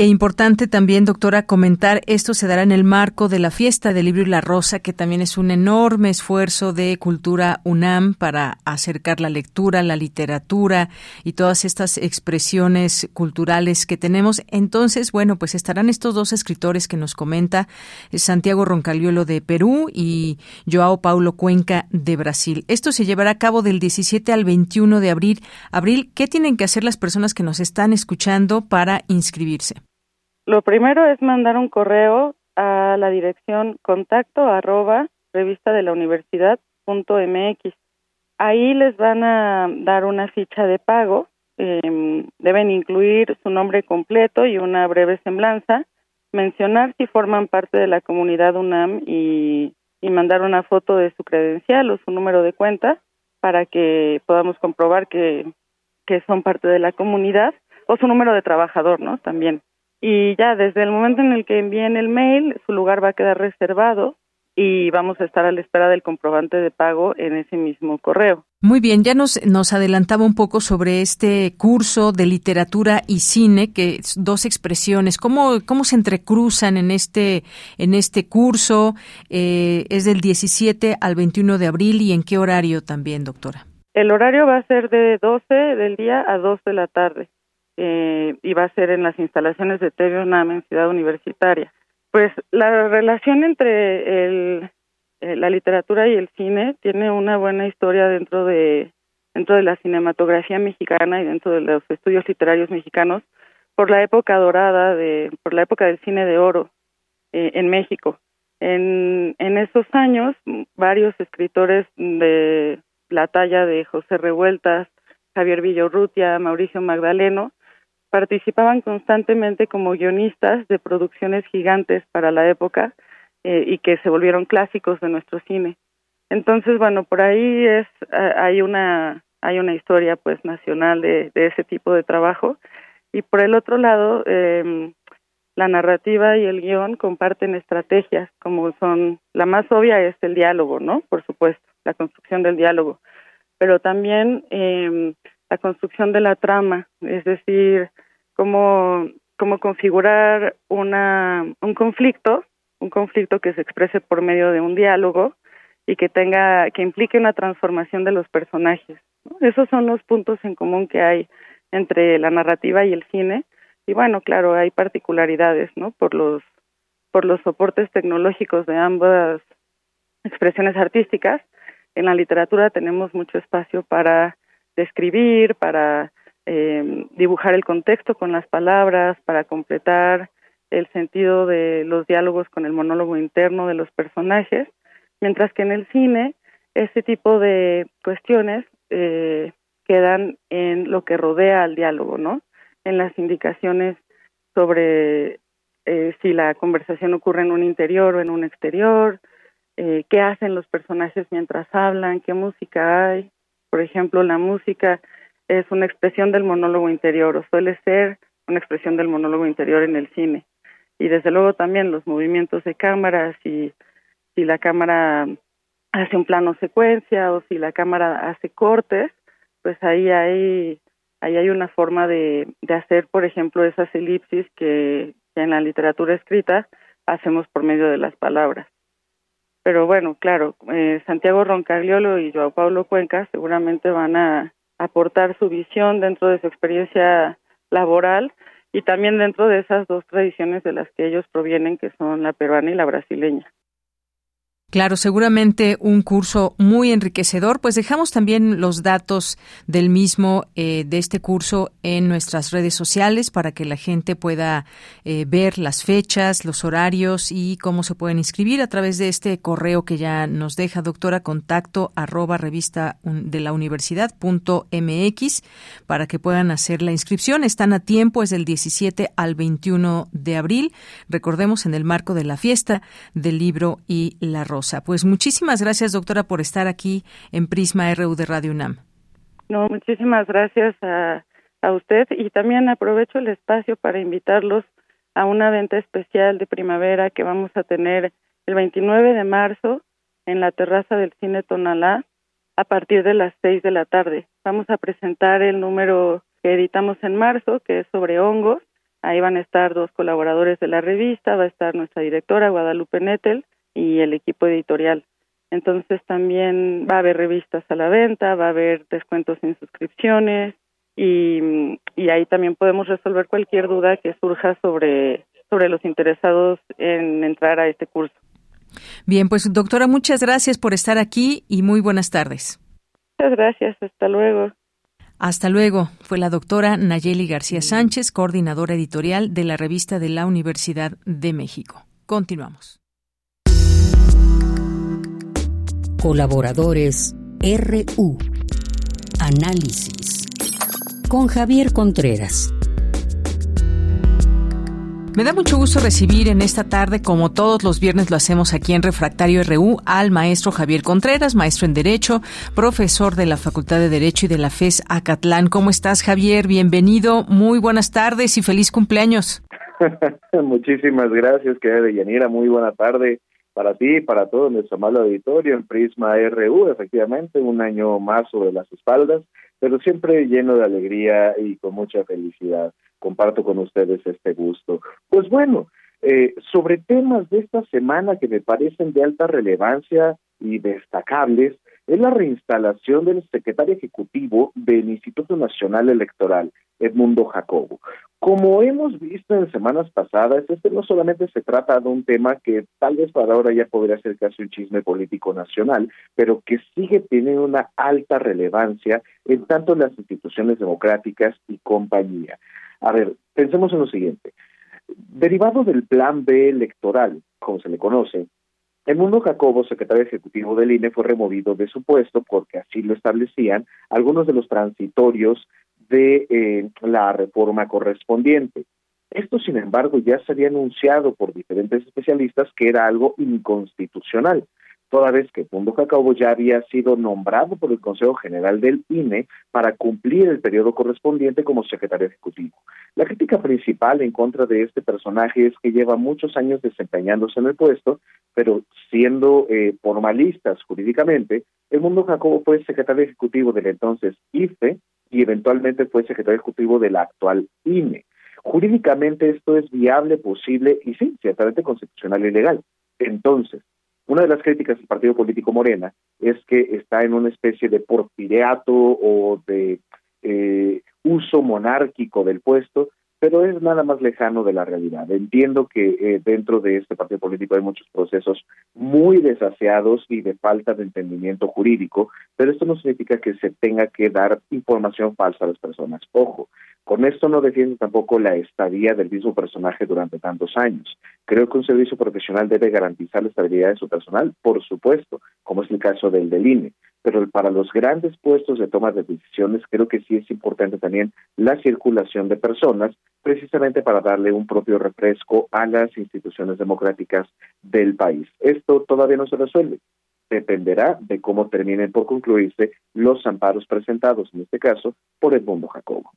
E importante también, doctora, comentar, esto se dará en el marco de la fiesta del libro y la rosa, que también es un enorme esfuerzo de cultura UNAM para acercar la lectura, la literatura y todas estas expresiones culturales que tenemos. Entonces, bueno, pues estarán estos dos escritores que nos comenta, eh, Santiago Roncaliolo de Perú y Joao Paulo Cuenca de Brasil. Esto se llevará a cabo del 17 al 21 de abril. Abril, ¿qué tienen que hacer las personas que nos están escuchando para inscribirse? Lo primero es mandar un correo a la dirección contacto arroba revista de la universidad punto mx. Ahí les van a dar una ficha de pago. Em, deben incluir su nombre completo y una breve semblanza, mencionar si forman parte de la comunidad UNAM y, y mandar una foto de su credencial o su número de cuenta para que podamos comprobar que, que son parte de la comunidad o su número de trabajador, ¿no? También y ya desde el momento en el que envíen el mail, su lugar va a quedar reservado y vamos a estar a la espera del comprobante de pago en ese mismo correo. Muy bien, ya nos, nos adelantaba un poco sobre este curso de literatura y cine, que dos expresiones, ¿cómo, cómo se entrecruzan en este, en este curso? Eh, es del 17 al 21 de abril y en qué horario también, doctora. El horario va a ser de 12 del día a 2 de la tarde eh, y va a ser en las instalaciones de TV UNAM en Ciudad Universitaria. Pues la relación entre el, eh, la literatura y el cine tiene una buena historia dentro de dentro de la cinematografía mexicana y dentro de los estudios literarios mexicanos por la época dorada de por la época del cine de oro eh, en México. En, en esos años, varios escritores de la talla de José Revueltas, Javier Villorrutia, Mauricio Magdaleno, participaban constantemente como guionistas de producciones gigantes para la época eh, y que se volvieron clásicos de nuestro cine. Entonces, bueno, por ahí es hay una hay una historia pues nacional de, ese tipo de trabajo y por el otro lado eh, la narrativa y el guion comparten estrategias como son la más obvia es el diálogo, ¿no? Por supuesto, la construcción del diálogo, pero también eh, la construcción de la trama, es decir, cómo, cómo configurar una, un conflicto, un conflicto que se exprese por medio de un diálogo y que tenga, que implique una transformación de los personajes. Esos son los puntos en común que hay entre la narrativa y el cine. Y bueno, claro, hay particularidades, ¿no? Por los, por los soportes tecnológicos de ambas expresiones artísticas. En la literatura tenemos mucho espacio para describir, para eh, dibujar el contexto con las palabras, para completar el sentido de los diálogos con el monólogo interno de los personajes, mientras que en el cine este tipo de cuestiones eh, quedan en lo que rodea al diálogo, ¿no? En las indicaciones sobre eh, si la conversación ocurre en un interior o en un exterior, eh, qué hacen los personajes mientras hablan, qué música hay, por ejemplo, la música es una expresión del monólogo interior o suele ser una expresión del monólogo interior en el cine. Y desde luego también los movimientos de cámara, si, si la cámara hace un plano secuencia o si la cámara hace cortes, pues ahí hay ahí hay una forma de, de hacer, por ejemplo, esas elipsis que, en la literatura escrita hacemos por medio de las palabras. Pero bueno, claro, eh, Santiago Roncagliolo y Joao Paulo Cuenca seguramente van a aportar su visión dentro de su experiencia laboral y también dentro de esas dos tradiciones de las que ellos provienen, que son la peruana y la brasileña. Claro, seguramente un curso muy enriquecedor. Pues dejamos también los datos del mismo, eh, de este curso, en nuestras redes sociales para que la gente pueda eh, ver las fechas, los horarios y cómo se pueden inscribir a través de este correo que ya nos deja doctora contacto arroba revista de la universidad punto mx para que puedan hacer la inscripción. Están a tiempo, es del 17 al 21 de abril. Recordemos en el marco de la fiesta del libro y la rosa. Pues muchísimas gracias, doctora, por estar aquí en Prisma RU de Radio UNAM. No, muchísimas gracias a, a usted y también aprovecho el espacio para invitarlos a una venta especial de primavera que vamos a tener el 29 de marzo en la terraza del Cine Tonalá a partir de las 6 de la tarde. Vamos a presentar el número que editamos en marzo, que es sobre hongos. Ahí van a estar dos colaboradores de la revista, va a estar nuestra directora Guadalupe Nettel y el equipo editorial. Entonces también va a haber revistas a la venta, va a haber descuentos en suscripciones y, y ahí también podemos resolver cualquier duda que surja sobre, sobre los interesados en entrar a este curso. Bien, pues doctora, muchas gracias por estar aquí y muy buenas tardes. Muchas gracias, hasta luego. Hasta luego. Fue la doctora Nayeli García Sánchez, coordinadora editorial de la revista de la Universidad de México. Continuamos. Colaboradores RU. Análisis. Con Javier Contreras. Me da mucho gusto recibir en esta tarde, como todos los viernes lo hacemos aquí en Refractario RU, al maestro Javier Contreras, maestro en Derecho, profesor de la Facultad de Derecho y de la FES Acatlán. ¿Cómo estás, Javier? Bienvenido, muy buenas tardes y feliz cumpleaños. Muchísimas gracias, querida Yanira, muy buena tarde para ti y para todo nuestro amable auditorio en Prisma RU, efectivamente, un año más sobre las espaldas, pero siempre lleno de alegría y con mucha felicidad. Comparto con ustedes este gusto. Pues bueno, eh, sobre temas de esta semana que me parecen de alta relevancia y destacables, es la reinstalación del secretario ejecutivo del Instituto Nacional Electoral, Edmundo Jacobo. Como hemos visto en semanas pasadas, este no solamente se trata de un tema que tal vez para ahora ya podría ser casi un chisme político nacional, pero que sigue teniendo una alta relevancia en tanto las instituciones democráticas y compañía. A ver, pensemos en lo siguiente. Derivado del plan B electoral, como se le conoce, el mundo Jacobo, secretario ejecutivo del INE, fue removido de su puesto porque así lo establecían algunos de los transitorios de eh, la reforma correspondiente. Esto, sin embargo, ya se había anunciado por diferentes especialistas que era algo inconstitucional toda vez que Mundo Jacobo ya había sido nombrado por el Consejo General del INE para cumplir el periodo correspondiente como secretario ejecutivo. La crítica principal en contra de este personaje es que lleva muchos años desempeñándose en el puesto, pero siendo eh, formalistas jurídicamente, el Mundo Jacobo fue secretario ejecutivo del entonces IFE y eventualmente fue secretario ejecutivo del actual INE. Jurídicamente esto es viable, posible y sí, ciertamente constitucional y legal. Entonces, una de las críticas del partido político Morena es que está en una especie de porfireato o de eh, uso monárquico del puesto, pero es nada más lejano de la realidad. Entiendo que eh, dentro de este partido político hay muchos procesos muy desaseados y de falta de entendimiento jurídico, pero esto no significa que se tenga que dar información falsa a las personas. Ojo, con esto no defiendo tampoco la estadía del mismo personaje durante tantos años. Creo que un servicio profesional debe garantizar la estabilidad de su personal, por supuesto, como es el caso del del INE. Pero para los grandes puestos de toma de decisiones, creo que sí es importante también la circulación de personas, precisamente para darle un propio refresco a las instituciones democráticas del país. Esto todavía no se resuelve dependerá de cómo terminen por concluirse los amparos presentados, en este caso, por el Mundo Jacobo.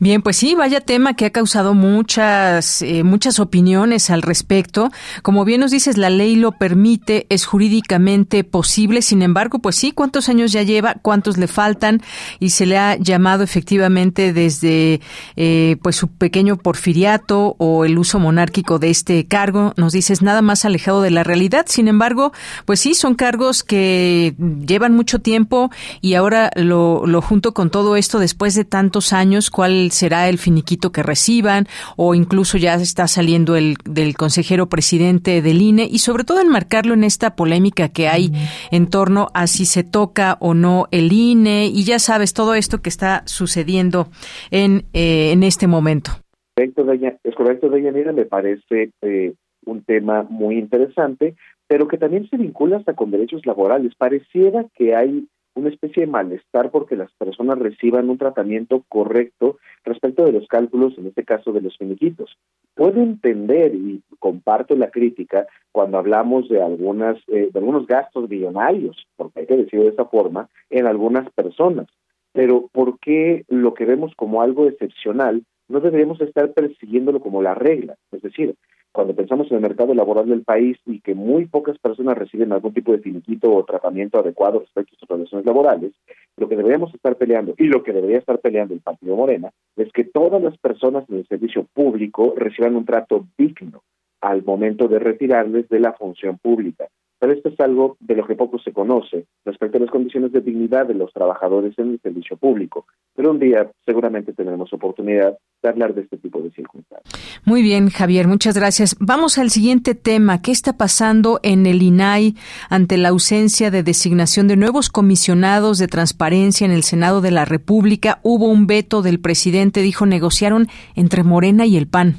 Bien, pues sí, vaya tema que ha causado muchas, eh, muchas opiniones al respecto. Como bien nos dices, la ley lo permite, es jurídicamente posible. Sin embargo, pues sí, ¿cuántos años ya lleva? ¿Cuántos le faltan? Y se le ha llamado efectivamente desde eh, pues su pequeño porfiriato o el uso monárquico de este cargo. Nos dices nada más alejado de la realidad. Sin embargo, pues sí, son cargos que llevan mucho tiempo y ahora lo, lo junto con todo esto después de tantos años. ¿Cuál será el finiquito que reciban o incluso ya está saliendo el del consejero presidente del INE y sobre todo enmarcarlo en esta polémica que hay en torno a si se toca o no el INE y ya sabes todo esto que está sucediendo en, eh, en este momento. Es correcto, Deyanira, me parece eh, un tema muy interesante, pero que también se vincula hasta con derechos laborales. Pareciera que hay una especie de malestar porque las personas reciban un tratamiento correcto respecto de los cálculos, en este caso de los finiquitos. Puedo entender y comparto la crítica cuando hablamos de algunas eh, de algunos gastos billonarios, porque hay que decirlo de esa forma, en algunas personas. Pero ¿por qué lo que vemos como algo excepcional no deberíamos estar persiguiéndolo como la regla? Es decir, cuando pensamos en el mercado laboral del país y que muy pocas personas reciben algún tipo de finiquito o tratamiento adecuado respecto a sus relaciones laborales, lo que deberíamos estar peleando y lo que debería estar peleando el Partido Morena es que todas las personas en el servicio público reciban un trato digno al momento de retirarles de la función pública. Pero esto es algo de lo que poco se conoce respecto a las condiciones de dignidad de los trabajadores en el servicio público. Pero un día seguramente tendremos oportunidad de hablar de este tipo de circunstancias. Muy bien, Javier, muchas gracias. Vamos al siguiente tema. ¿Qué está pasando en el INAI ante la ausencia de designación de nuevos comisionados de transparencia en el Senado de la República? Hubo un veto del presidente, dijo, negociaron entre Morena y el PAN.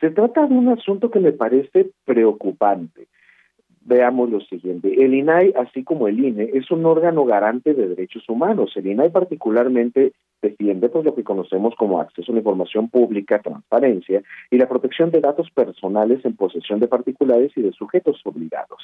Se trata de un asunto que me parece preocupante veamos lo siguiente. El INAI, así como el INE, es un órgano garante de derechos humanos. El INAI particularmente defiende pues, lo que conocemos como acceso a la información pública, transparencia y la protección de datos personales en posesión de particulares y de sujetos obligados.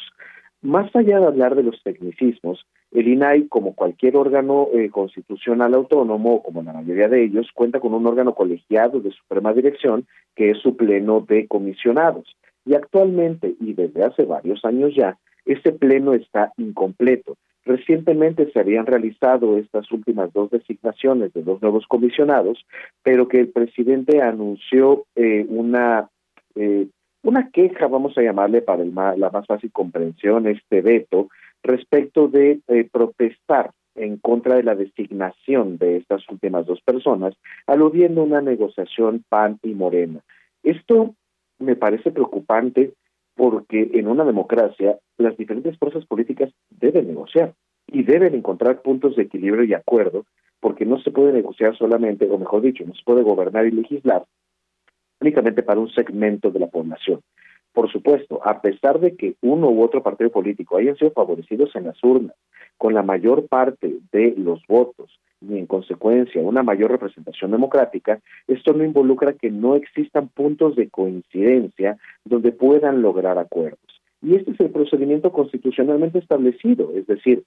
Más allá de hablar de los tecnicismos, el INAI, como cualquier órgano eh, constitucional autónomo, como la mayoría de ellos, cuenta con un órgano colegiado de suprema dirección, que es su pleno de comisionados. Y actualmente, y desde hace varios años ya, este pleno está incompleto. Recientemente se habían realizado estas últimas dos designaciones de dos nuevos comisionados, pero que el presidente anunció eh, una eh, una queja, vamos a llamarle para el la más fácil comprensión, este veto, respecto de eh, protestar en contra de la designación de estas últimas dos personas, aludiendo a una negociación PAN y Morena. Esto me parece preocupante porque en una democracia las diferentes fuerzas políticas deben negociar y deben encontrar puntos de equilibrio y acuerdo, porque no se puede negociar solamente, o mejor dicho, no se puede gobernar y legislar únicamente para un segmento de la población. Por supuesto, a pesar de que uno u otro partido político hayan sido favorecidos en las urnas con la mayor parte de los votos y en consecuencia una mayor representación democrática, esto no involucra que no existan puntos de coincidencia donde puedan lograr acuerdos. Y este es el procedimiento constitucionalmente establecido, es decir,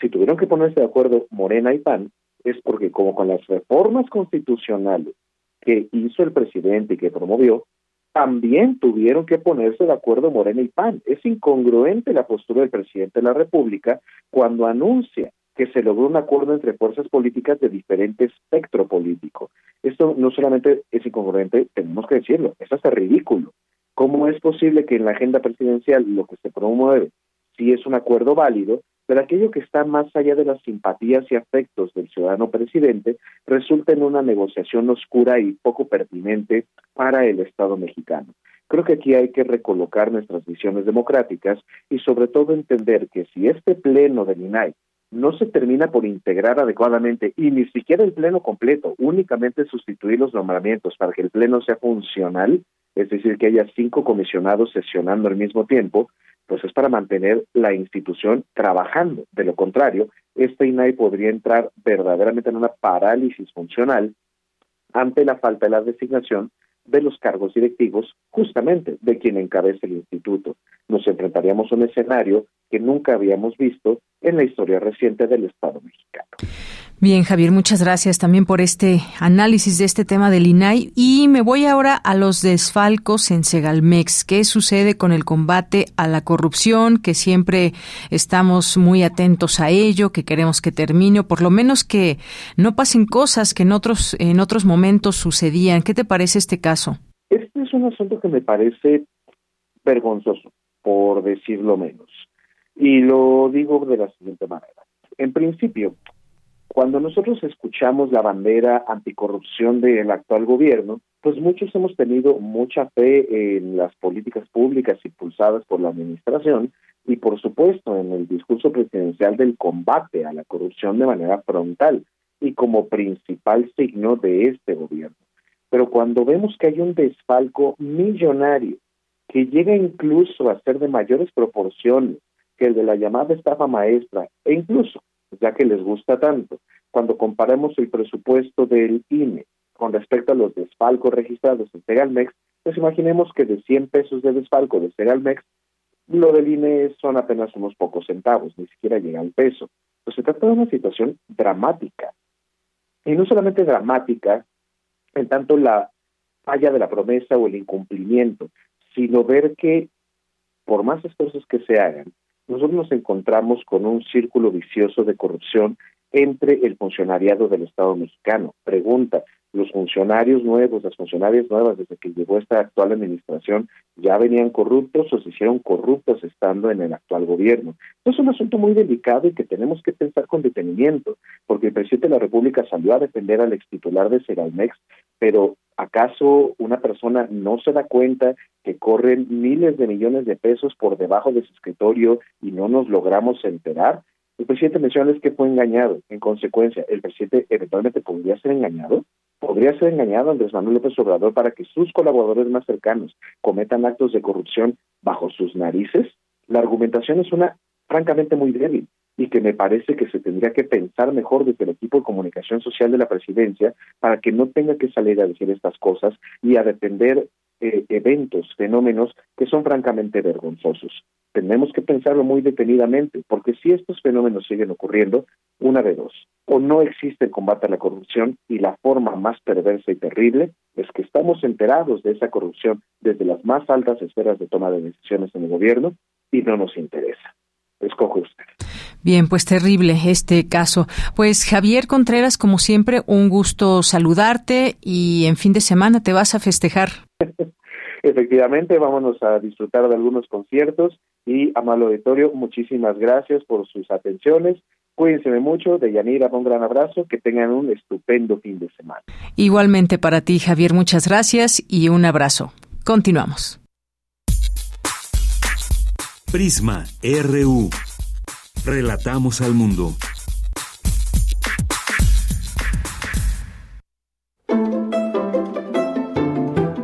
si tuvieron que ponerse de acuerdo Morena y PAN, es porque como con las reformas constitucionales que hizo el presidente y que promovió, también tuvieron que ponerse de acuerdo Morena y PAN. Es incongruente la postura del presidente de la República cuando anuncia que se logró un acuerdo entre fuerzas políticas de diferente espectro político. Esto no solamente es incongruente, tenemos que decirlo, es hasta ridículo. ¿Cómo es posible que en la agenda presidencial lo que se promueve sí es un acuerdo válido, pero aquello que está más allá de las simpatías y afectos del ciudadano presidente resulta en una negociación oscura y poco pertinente para el Estado mexicano. Creo que aquí hay que recolocar nuestras visiones democráticas y sobre todo entender que si este pleno del INAI no se termina por integrar adecuadamente y ni siquiera el pleno completo, únicamente sustituir los nombramientos para que el pleno sea funcional, es decir, que haya cinco comisionados sesionando al mismo tiempo, pues es para mantener la institución trabajando. De lo contrario, este INAI podría entrar verdaderamente en una parálisis funcional ante la falta de la designación de los cargos directivos justamente de quien encabeza el instituto. Nos enfrentaríamos a un escenario que nunca habíamos visto en la historia reciente del Estado mexicano. Bien, Javier, muchas gracias también por este análisis de este tema del INAI. Y me voy ahora a los desfalcos en Segalmex. ¿Qué sucede con el combate a la corrupción? Que siempre estamos muy atentos a ello, que queremos que termine, o por lo menos que no pasen cosas que en otros, en otros momentos sucedían. ¿Qué te parece este caso? Este es un asunto que me parece vergonzoso, por decirlo menos. Y lo digo de la siguiente manera. En principio, cuando nosotros escuchamos la bandera anticorrupción del actual gobierno, pues muchos hemos tenido mucha fe en las políticas públicas impulsadas por la administración y por supuesto en el discurso presidencial del combate a la corrupción de manera frontal y como principal signo de este gobierno. Pero cuando vemos que hay un desfalco millonario que llega incluso a ser de mayores proporciones que el de la llamada estafa maestra e incluso ya que les gusta tanto. Cuando comparamos el presupuesto del INE con respecto a los desfalcos registrados en Segalmex, pues imaginemos que de 100 pesos de desfalco de Segalmex, lo del INE son apenas unos pocos centavos, ni siquiera llega al peso. Pues se trata de una situación dramática. Y no solamente dramática, en tanto la falla de la promesa o el incumplimiento, sino ver que por más esfuerzos que se hagan, nosotros nos encontramos con un círculo vicioso de corrupción entre el funcionariado del Estado mexicano. Pregunta, ¿los funcionarios nuevos, las funcionarias nuevas desde que llegó esta actual administración ya venían corruptos o se hicieron corruptos estando en el actual gobierno? es un asunto muy delicado y que tenemos que pensar con detenimiento, porque el presidente de la República salió a defender al ex titular de Seralmex, pero ¿acaso una persona no se da cuenta que corren miles de millones de pesos por debajo de su escritorio y no nos logramos enterar? El presidente menciona que fue engañado. En consecuencia, ¿el presidente eventualmente podría ser engañado? ¿Podría ser engañado Andrés Manuel López Obrador para que sus colaboradores más cercanos cometan actos de corrupción bajo sus narices? La argumentación es una francamente muy débil y que me parece que se tendría que pensar mejor desde el equipo de comunicación social de la presidencia para que no tenga que salir a decir estas cosas y a defender eh, eventos, fenómenos que son francamente vergonzosos. Tenemos que pensarlo muy detenidamente, porque si estos fenómenos siguen ocurriendo, una de dos, o no existe el combate a la corrupción y la forma más perversa y terrible es que estamos enterados de esa corrupción desde las más altas esferas de toma de decisiones en el gobierno y no nos interesa. Escoge usted. Bien, pues terrible este caso. Pues Javier Contreras, como siempre, un gusto saludarte y en fin de semana te vas a festejar. Efectivamente, vámonos a disfrutar de algunos conciertos y, amable auditorio, muchísimas gracias por sus atenciones. Cuídense mucho, de Yanira, un gran abrazo, que tengan un estupendo fin de semana. Igualmente para ti, Javier, muchas gracias y un abrazo. Continuamos. Prisma RU. Relatamos al mundo.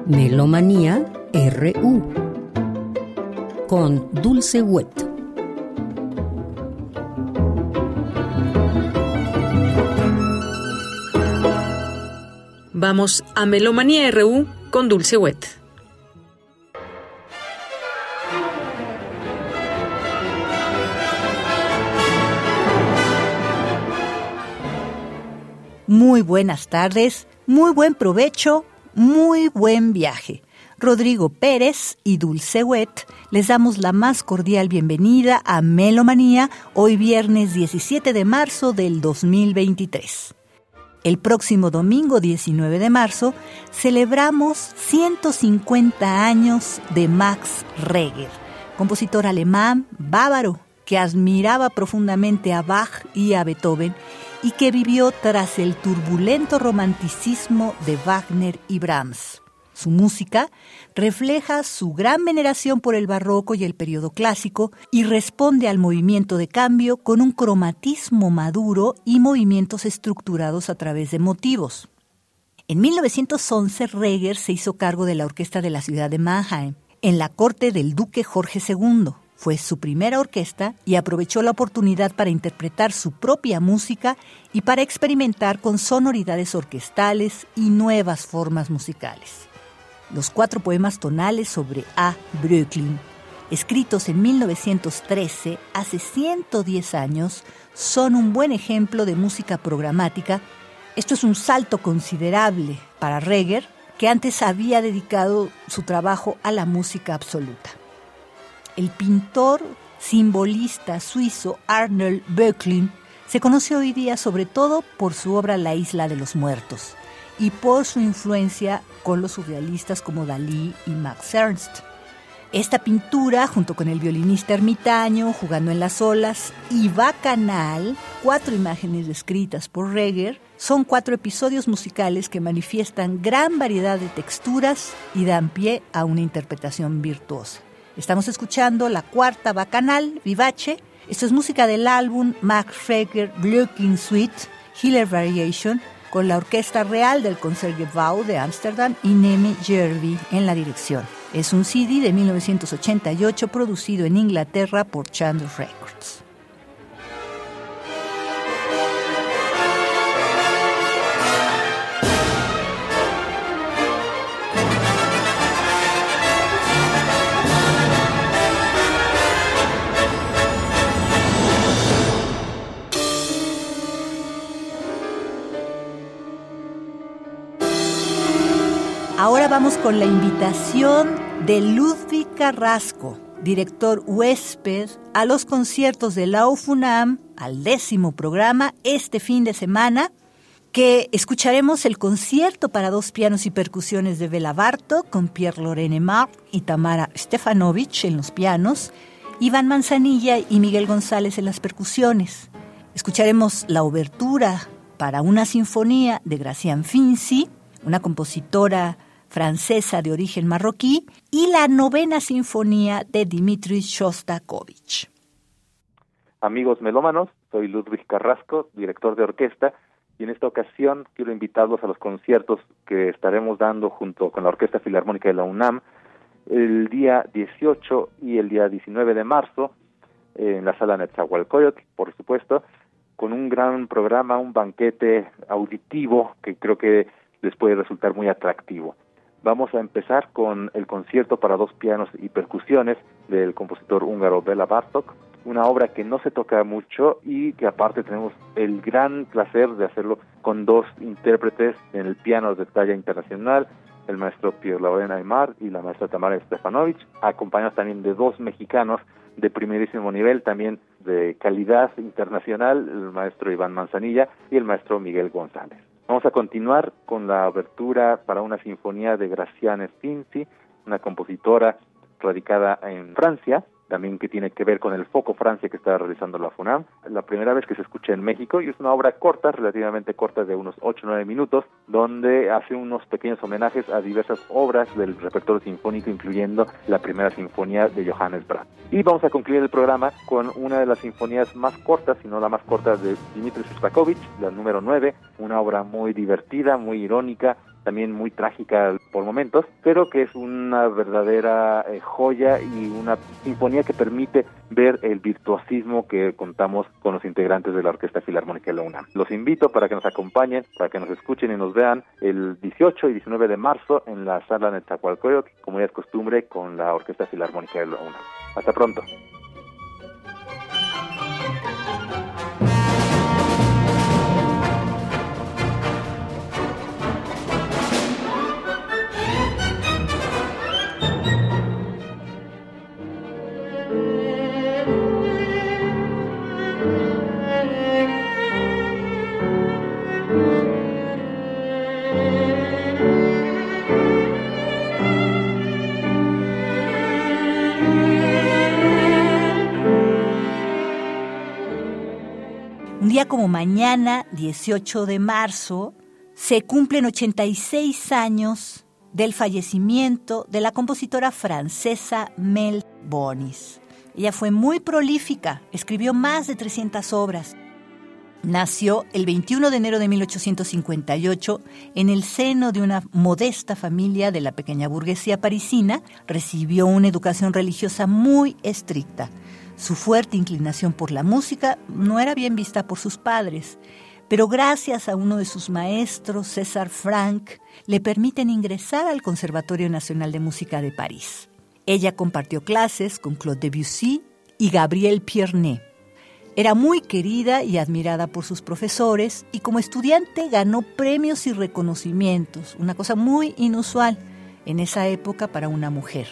Melomanía RU con Dulce Wet. Vamos a Melomanía RU con Dulce Wet. Muy buenas tardes, muy buen provecho muy buen viaje. Rodrigo Pérez y Dulce Wet les damos la más cordial bienvenida a Melomanía hoy viernes 17 de marzo del 2023. El próximo domingo 19 de marzo celebramos 150 años de Max Reger, compositor alemán bávaro que admiraba profundamente a Bach y a Beethoven y que vivió tras el turbulento romanticismo de Wagner y Brahms. Su música refleja su gran veneración por el barroco y el periodo clásico y responde al movimiento de cambio con un cromatismo maduro y movimientos estructurados a través de motivos. En 1911, Reger se hizo cargo de la orquesta de la ciudad de Mannheim, en la corte del duque Jorge II. Fue su primera orquesta y aprovechó la oportunidad para interpretar su propia música y para experimentar con sonoridades orquestales y nuevas formas musicales. Los cuatro poemas tonales sobre A. Brooklyn, escritos en 1913, hace 110 años, son un buen ejemplo de música programática. Esto es un salto considerable para Reger, que antes había dedicado su trabajo a la música absoluta. El pintor simbolista suizo Arnold Böcklin se conoce hoy día sobre todo por su obra La isla de los muertos y por su influencia con los surrealistas como Dalí y Max Ernst. Esta pintura, junto con el violinista ermitaño, Jugando en las olas y Bacanal, cuatro imágenes descritas por Reger, son cuatro episodios musicales que manifiestan gran variedad de texturas y dan pie a una interpretación virtuosa. Estamos escuchando la cuarta Bacanal, Vivace. Esto es música del álbum Max Reger Looking Suite, Hiller Variation, con la Orquesta Real del Concertgebouw de Ámsterdam y Nemi Jervi en la dirección. Es un CD de 1988 producido en Inglaterra por Chandler Records. Ahora vamos con la invitación de Ludwig Carrasco, director huésped, a los conciertos de la UFUNAM, al décimo programa, este fin de semana, que escucharemos el concierto para dos pianos y percusiones de Bela Barto con Pierre Lorene Mar y Tamara Stefanovic en los pianos, Iván Manzanilla y Miguel González en las percusiones. Escucharemos la obertura para una sinfonía de Gracián Finzi, una compositora francesa de origen marroquí, y la novena sinfonía de Dmitri Shostakovich. Amigos melómanos, soy Ludwig Carrasco, director de orquesta, y en esta ocasión quiero invitarlos a los conciertos que estaremos dando junto con la Orquesta Filarmónica de la UNAM el día 18 y el día 19 de marzo en la sala Netzahualcoyotl, por supuesto, con un gran programa, un banquete auditivo que creo que les puede resultar muy atractivo. Vamos a empezar con el concierto para dos pianos y percusiones del compositor húngaro Bela Bartok, una obra que no se toca mucho y que aparte tenemos el gran placer de hacerlo con dos intérpretes en el piano de talla internacional, el maestro Pierre Laurent Aymar y la maestra Tamara Stefanovic, acompañados también de dos mexicanos de primerísimo nivel, también de calidad internacional, el maestro Iván Manzanilla y el maestro Miguel González. Vamos a continuar con la abertura para una sinfonía de Graciane Finzi, una compositora radicada en Francia, también que tiene que ver con el Foco Francia que está realizando la FUNAM. La primera vez que se escucha en México y es una obra corta, relativamente corta, de unos 8 o 9 minutos, donde hace unos pequeños homenajes a diversas obras del repertorio sinfónico, incluyendo la primera sinfonía de Johannes Brahms. Y vamos a concluir el programa con una de las sinfonías más cortas, si no la más corta, de Dmitri Shostakovich, la número 9, una obra muy divertida, muy irónica, también muy trágica por momentos, pero que es una verdadera eh, joya y una sinfonía que permite ver el virtuosismo que contamos con los integrantes de la Orquesta Filarmónica de la UNAM. Los invito para que nos acompañen, para que nos escuchen y nos vean el 18 y 19 de marzo en la sala Netzahualcoyotl, como ya es costumbre, con la Orquesta Filarmónica de la UNAM. Hasta pronto. Como mañana, 18 de marzo, se cumplen 86 años del fallecimiento de la compositora francesa Mel Bonis. Ella fue muy prolífica, escribió más de 300 obras. Nació el 21 de enero de 1858 en el seno de una modesta familia de la pequeña burguesía parisina. Recibió una educación religiosa muy estricta. Su fuerte inclinación por la música no era bien vista por sus padres, pero gracias a uno de sus maestros, César Frank, le permiten ingresar al Conservatorio Nacional de Música de París. Ella compartió clases con Claude Debussy y Gabriel Piernet. Era muy querida y admirada por sus profesores y como estudiante ganó premios y reconocimientos, una cosa muy inusual en esa época para una mujer.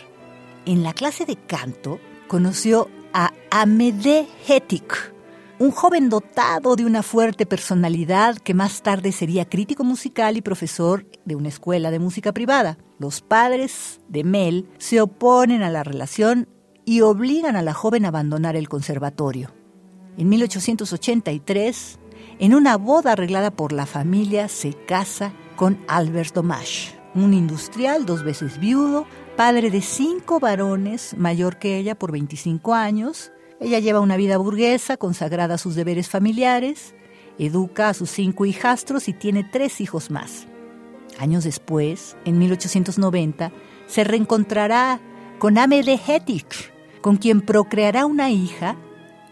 En la clase de canto conoció a Amédée Hetik, un joven dotado de una fuerte personalidad que más tarde sería crítico musical y profesor de una escuela de música privada. Los padres de Mel se oponen a la relación y obligan a la joven a abandonar el conservatorio. En 1883, en una boda arreglada por la familia, se casa con Albert Domache, un industrial dos veces viudo, padre de cinco varones, mayor que ella por 25 años, ella lleva una vida burguesa, consagrada a sus deberes familiares, educa a sus cinco hijastros y tiene tres hijos más. Años después, en 1890, se reencontrará con Amédée Hettich, con quien procreará una hija,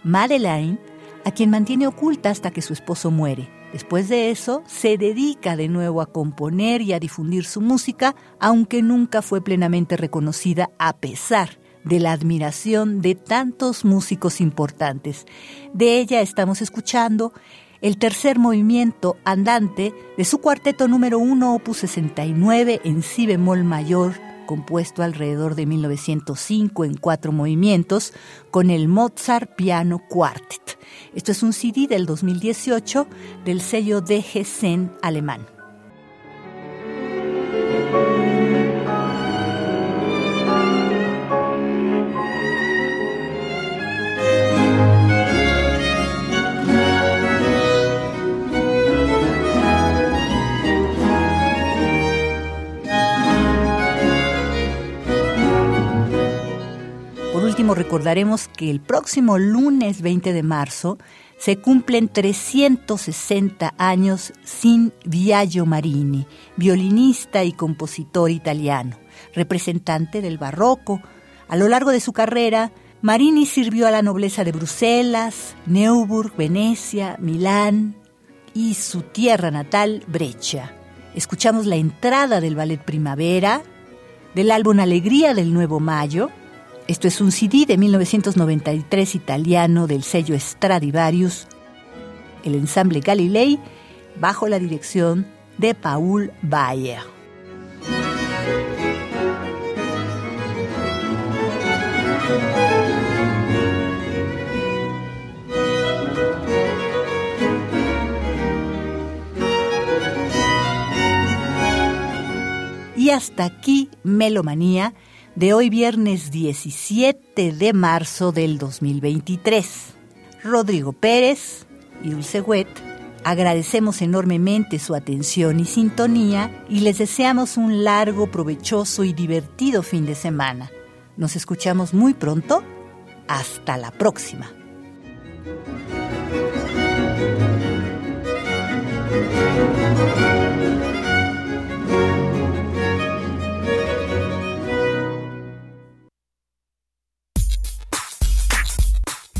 Madeleine, a quien mantiene oculta hasta que su esposo muere. Después de eso, se dedica de nuevo a componer y a difundir su música, aunque nunca fue plenamente reconocida a pesar de la admiración de tantos músicos importantes. De ella estamos escuchando el tercer movimiento andante de su cuarteto número 1, opus 69 en si bemol mayor, compuesto alrededor de 1905 en cuatro movimientos, con el Mozart Piano Quartet. Esto es un CD del 2018 del sello DGCEN alemán. Recordaremos que el próximo lunes 20 de marzo se cumplen 360 años sin Viaggio Marini, violinista y compositor italiano, representante del barroco. A lo largo de su carrera, Marini sirvió a la nobleza de Bruselas, Neuburg, Venecia, Milán y su tierra natal, Breccia. Escuchamos la entrada del ballet Primavera, del álbum Alegría del Nuevo Mayo, esto es un CD de 1993 italiano del sello Stradivarius, el ensamble Galilei, bajo la dirección de Paul Bayer. Y hasta aquí Melomanía de hoy viernes 17 de marzo del 2023. Rodrigo Pérez y Dulce Wet agradecemos enormemente su atención y sintonía y les deseamos un largo, provechoso y divertido fin de semana. Nos escuchamos muy pronto. Hasta la próxima.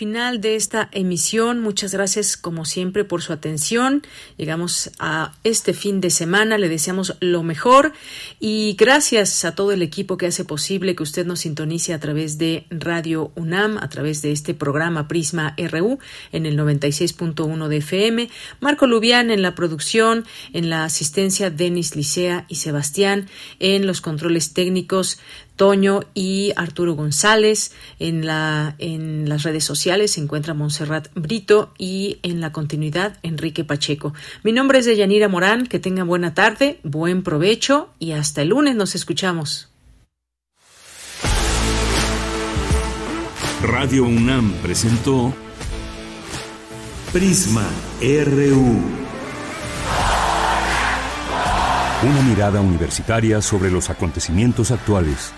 Final de esta emisión. Muchas gracias como siempre por su atención. Llegamos a este fin de semana. Le deseamos lo mejor y gracias a todo el equipo que hace posible que usted nos sintonice a través de Radio UNAM, a través de este programa Prisma RU en el 96.1 de FM. Marco Lubián en la producción, en la asistencia Denis Licea y Sebastián en los controles técnicos Toño y Arturo González. En, la, en las redes sociales se encuentra Montserrat Brito y en la continuidad Enrique Pacheco. Mi nombre es Deyanira Morán. Que tengan buena tarde, buen provecho y hasta el lunes nos escuchamos. Radio UNAM presentó Prisma RU. Una mirada universitaria sobre los acontecimientos actuales.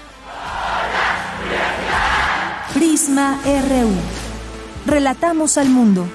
Relatamos al mundo.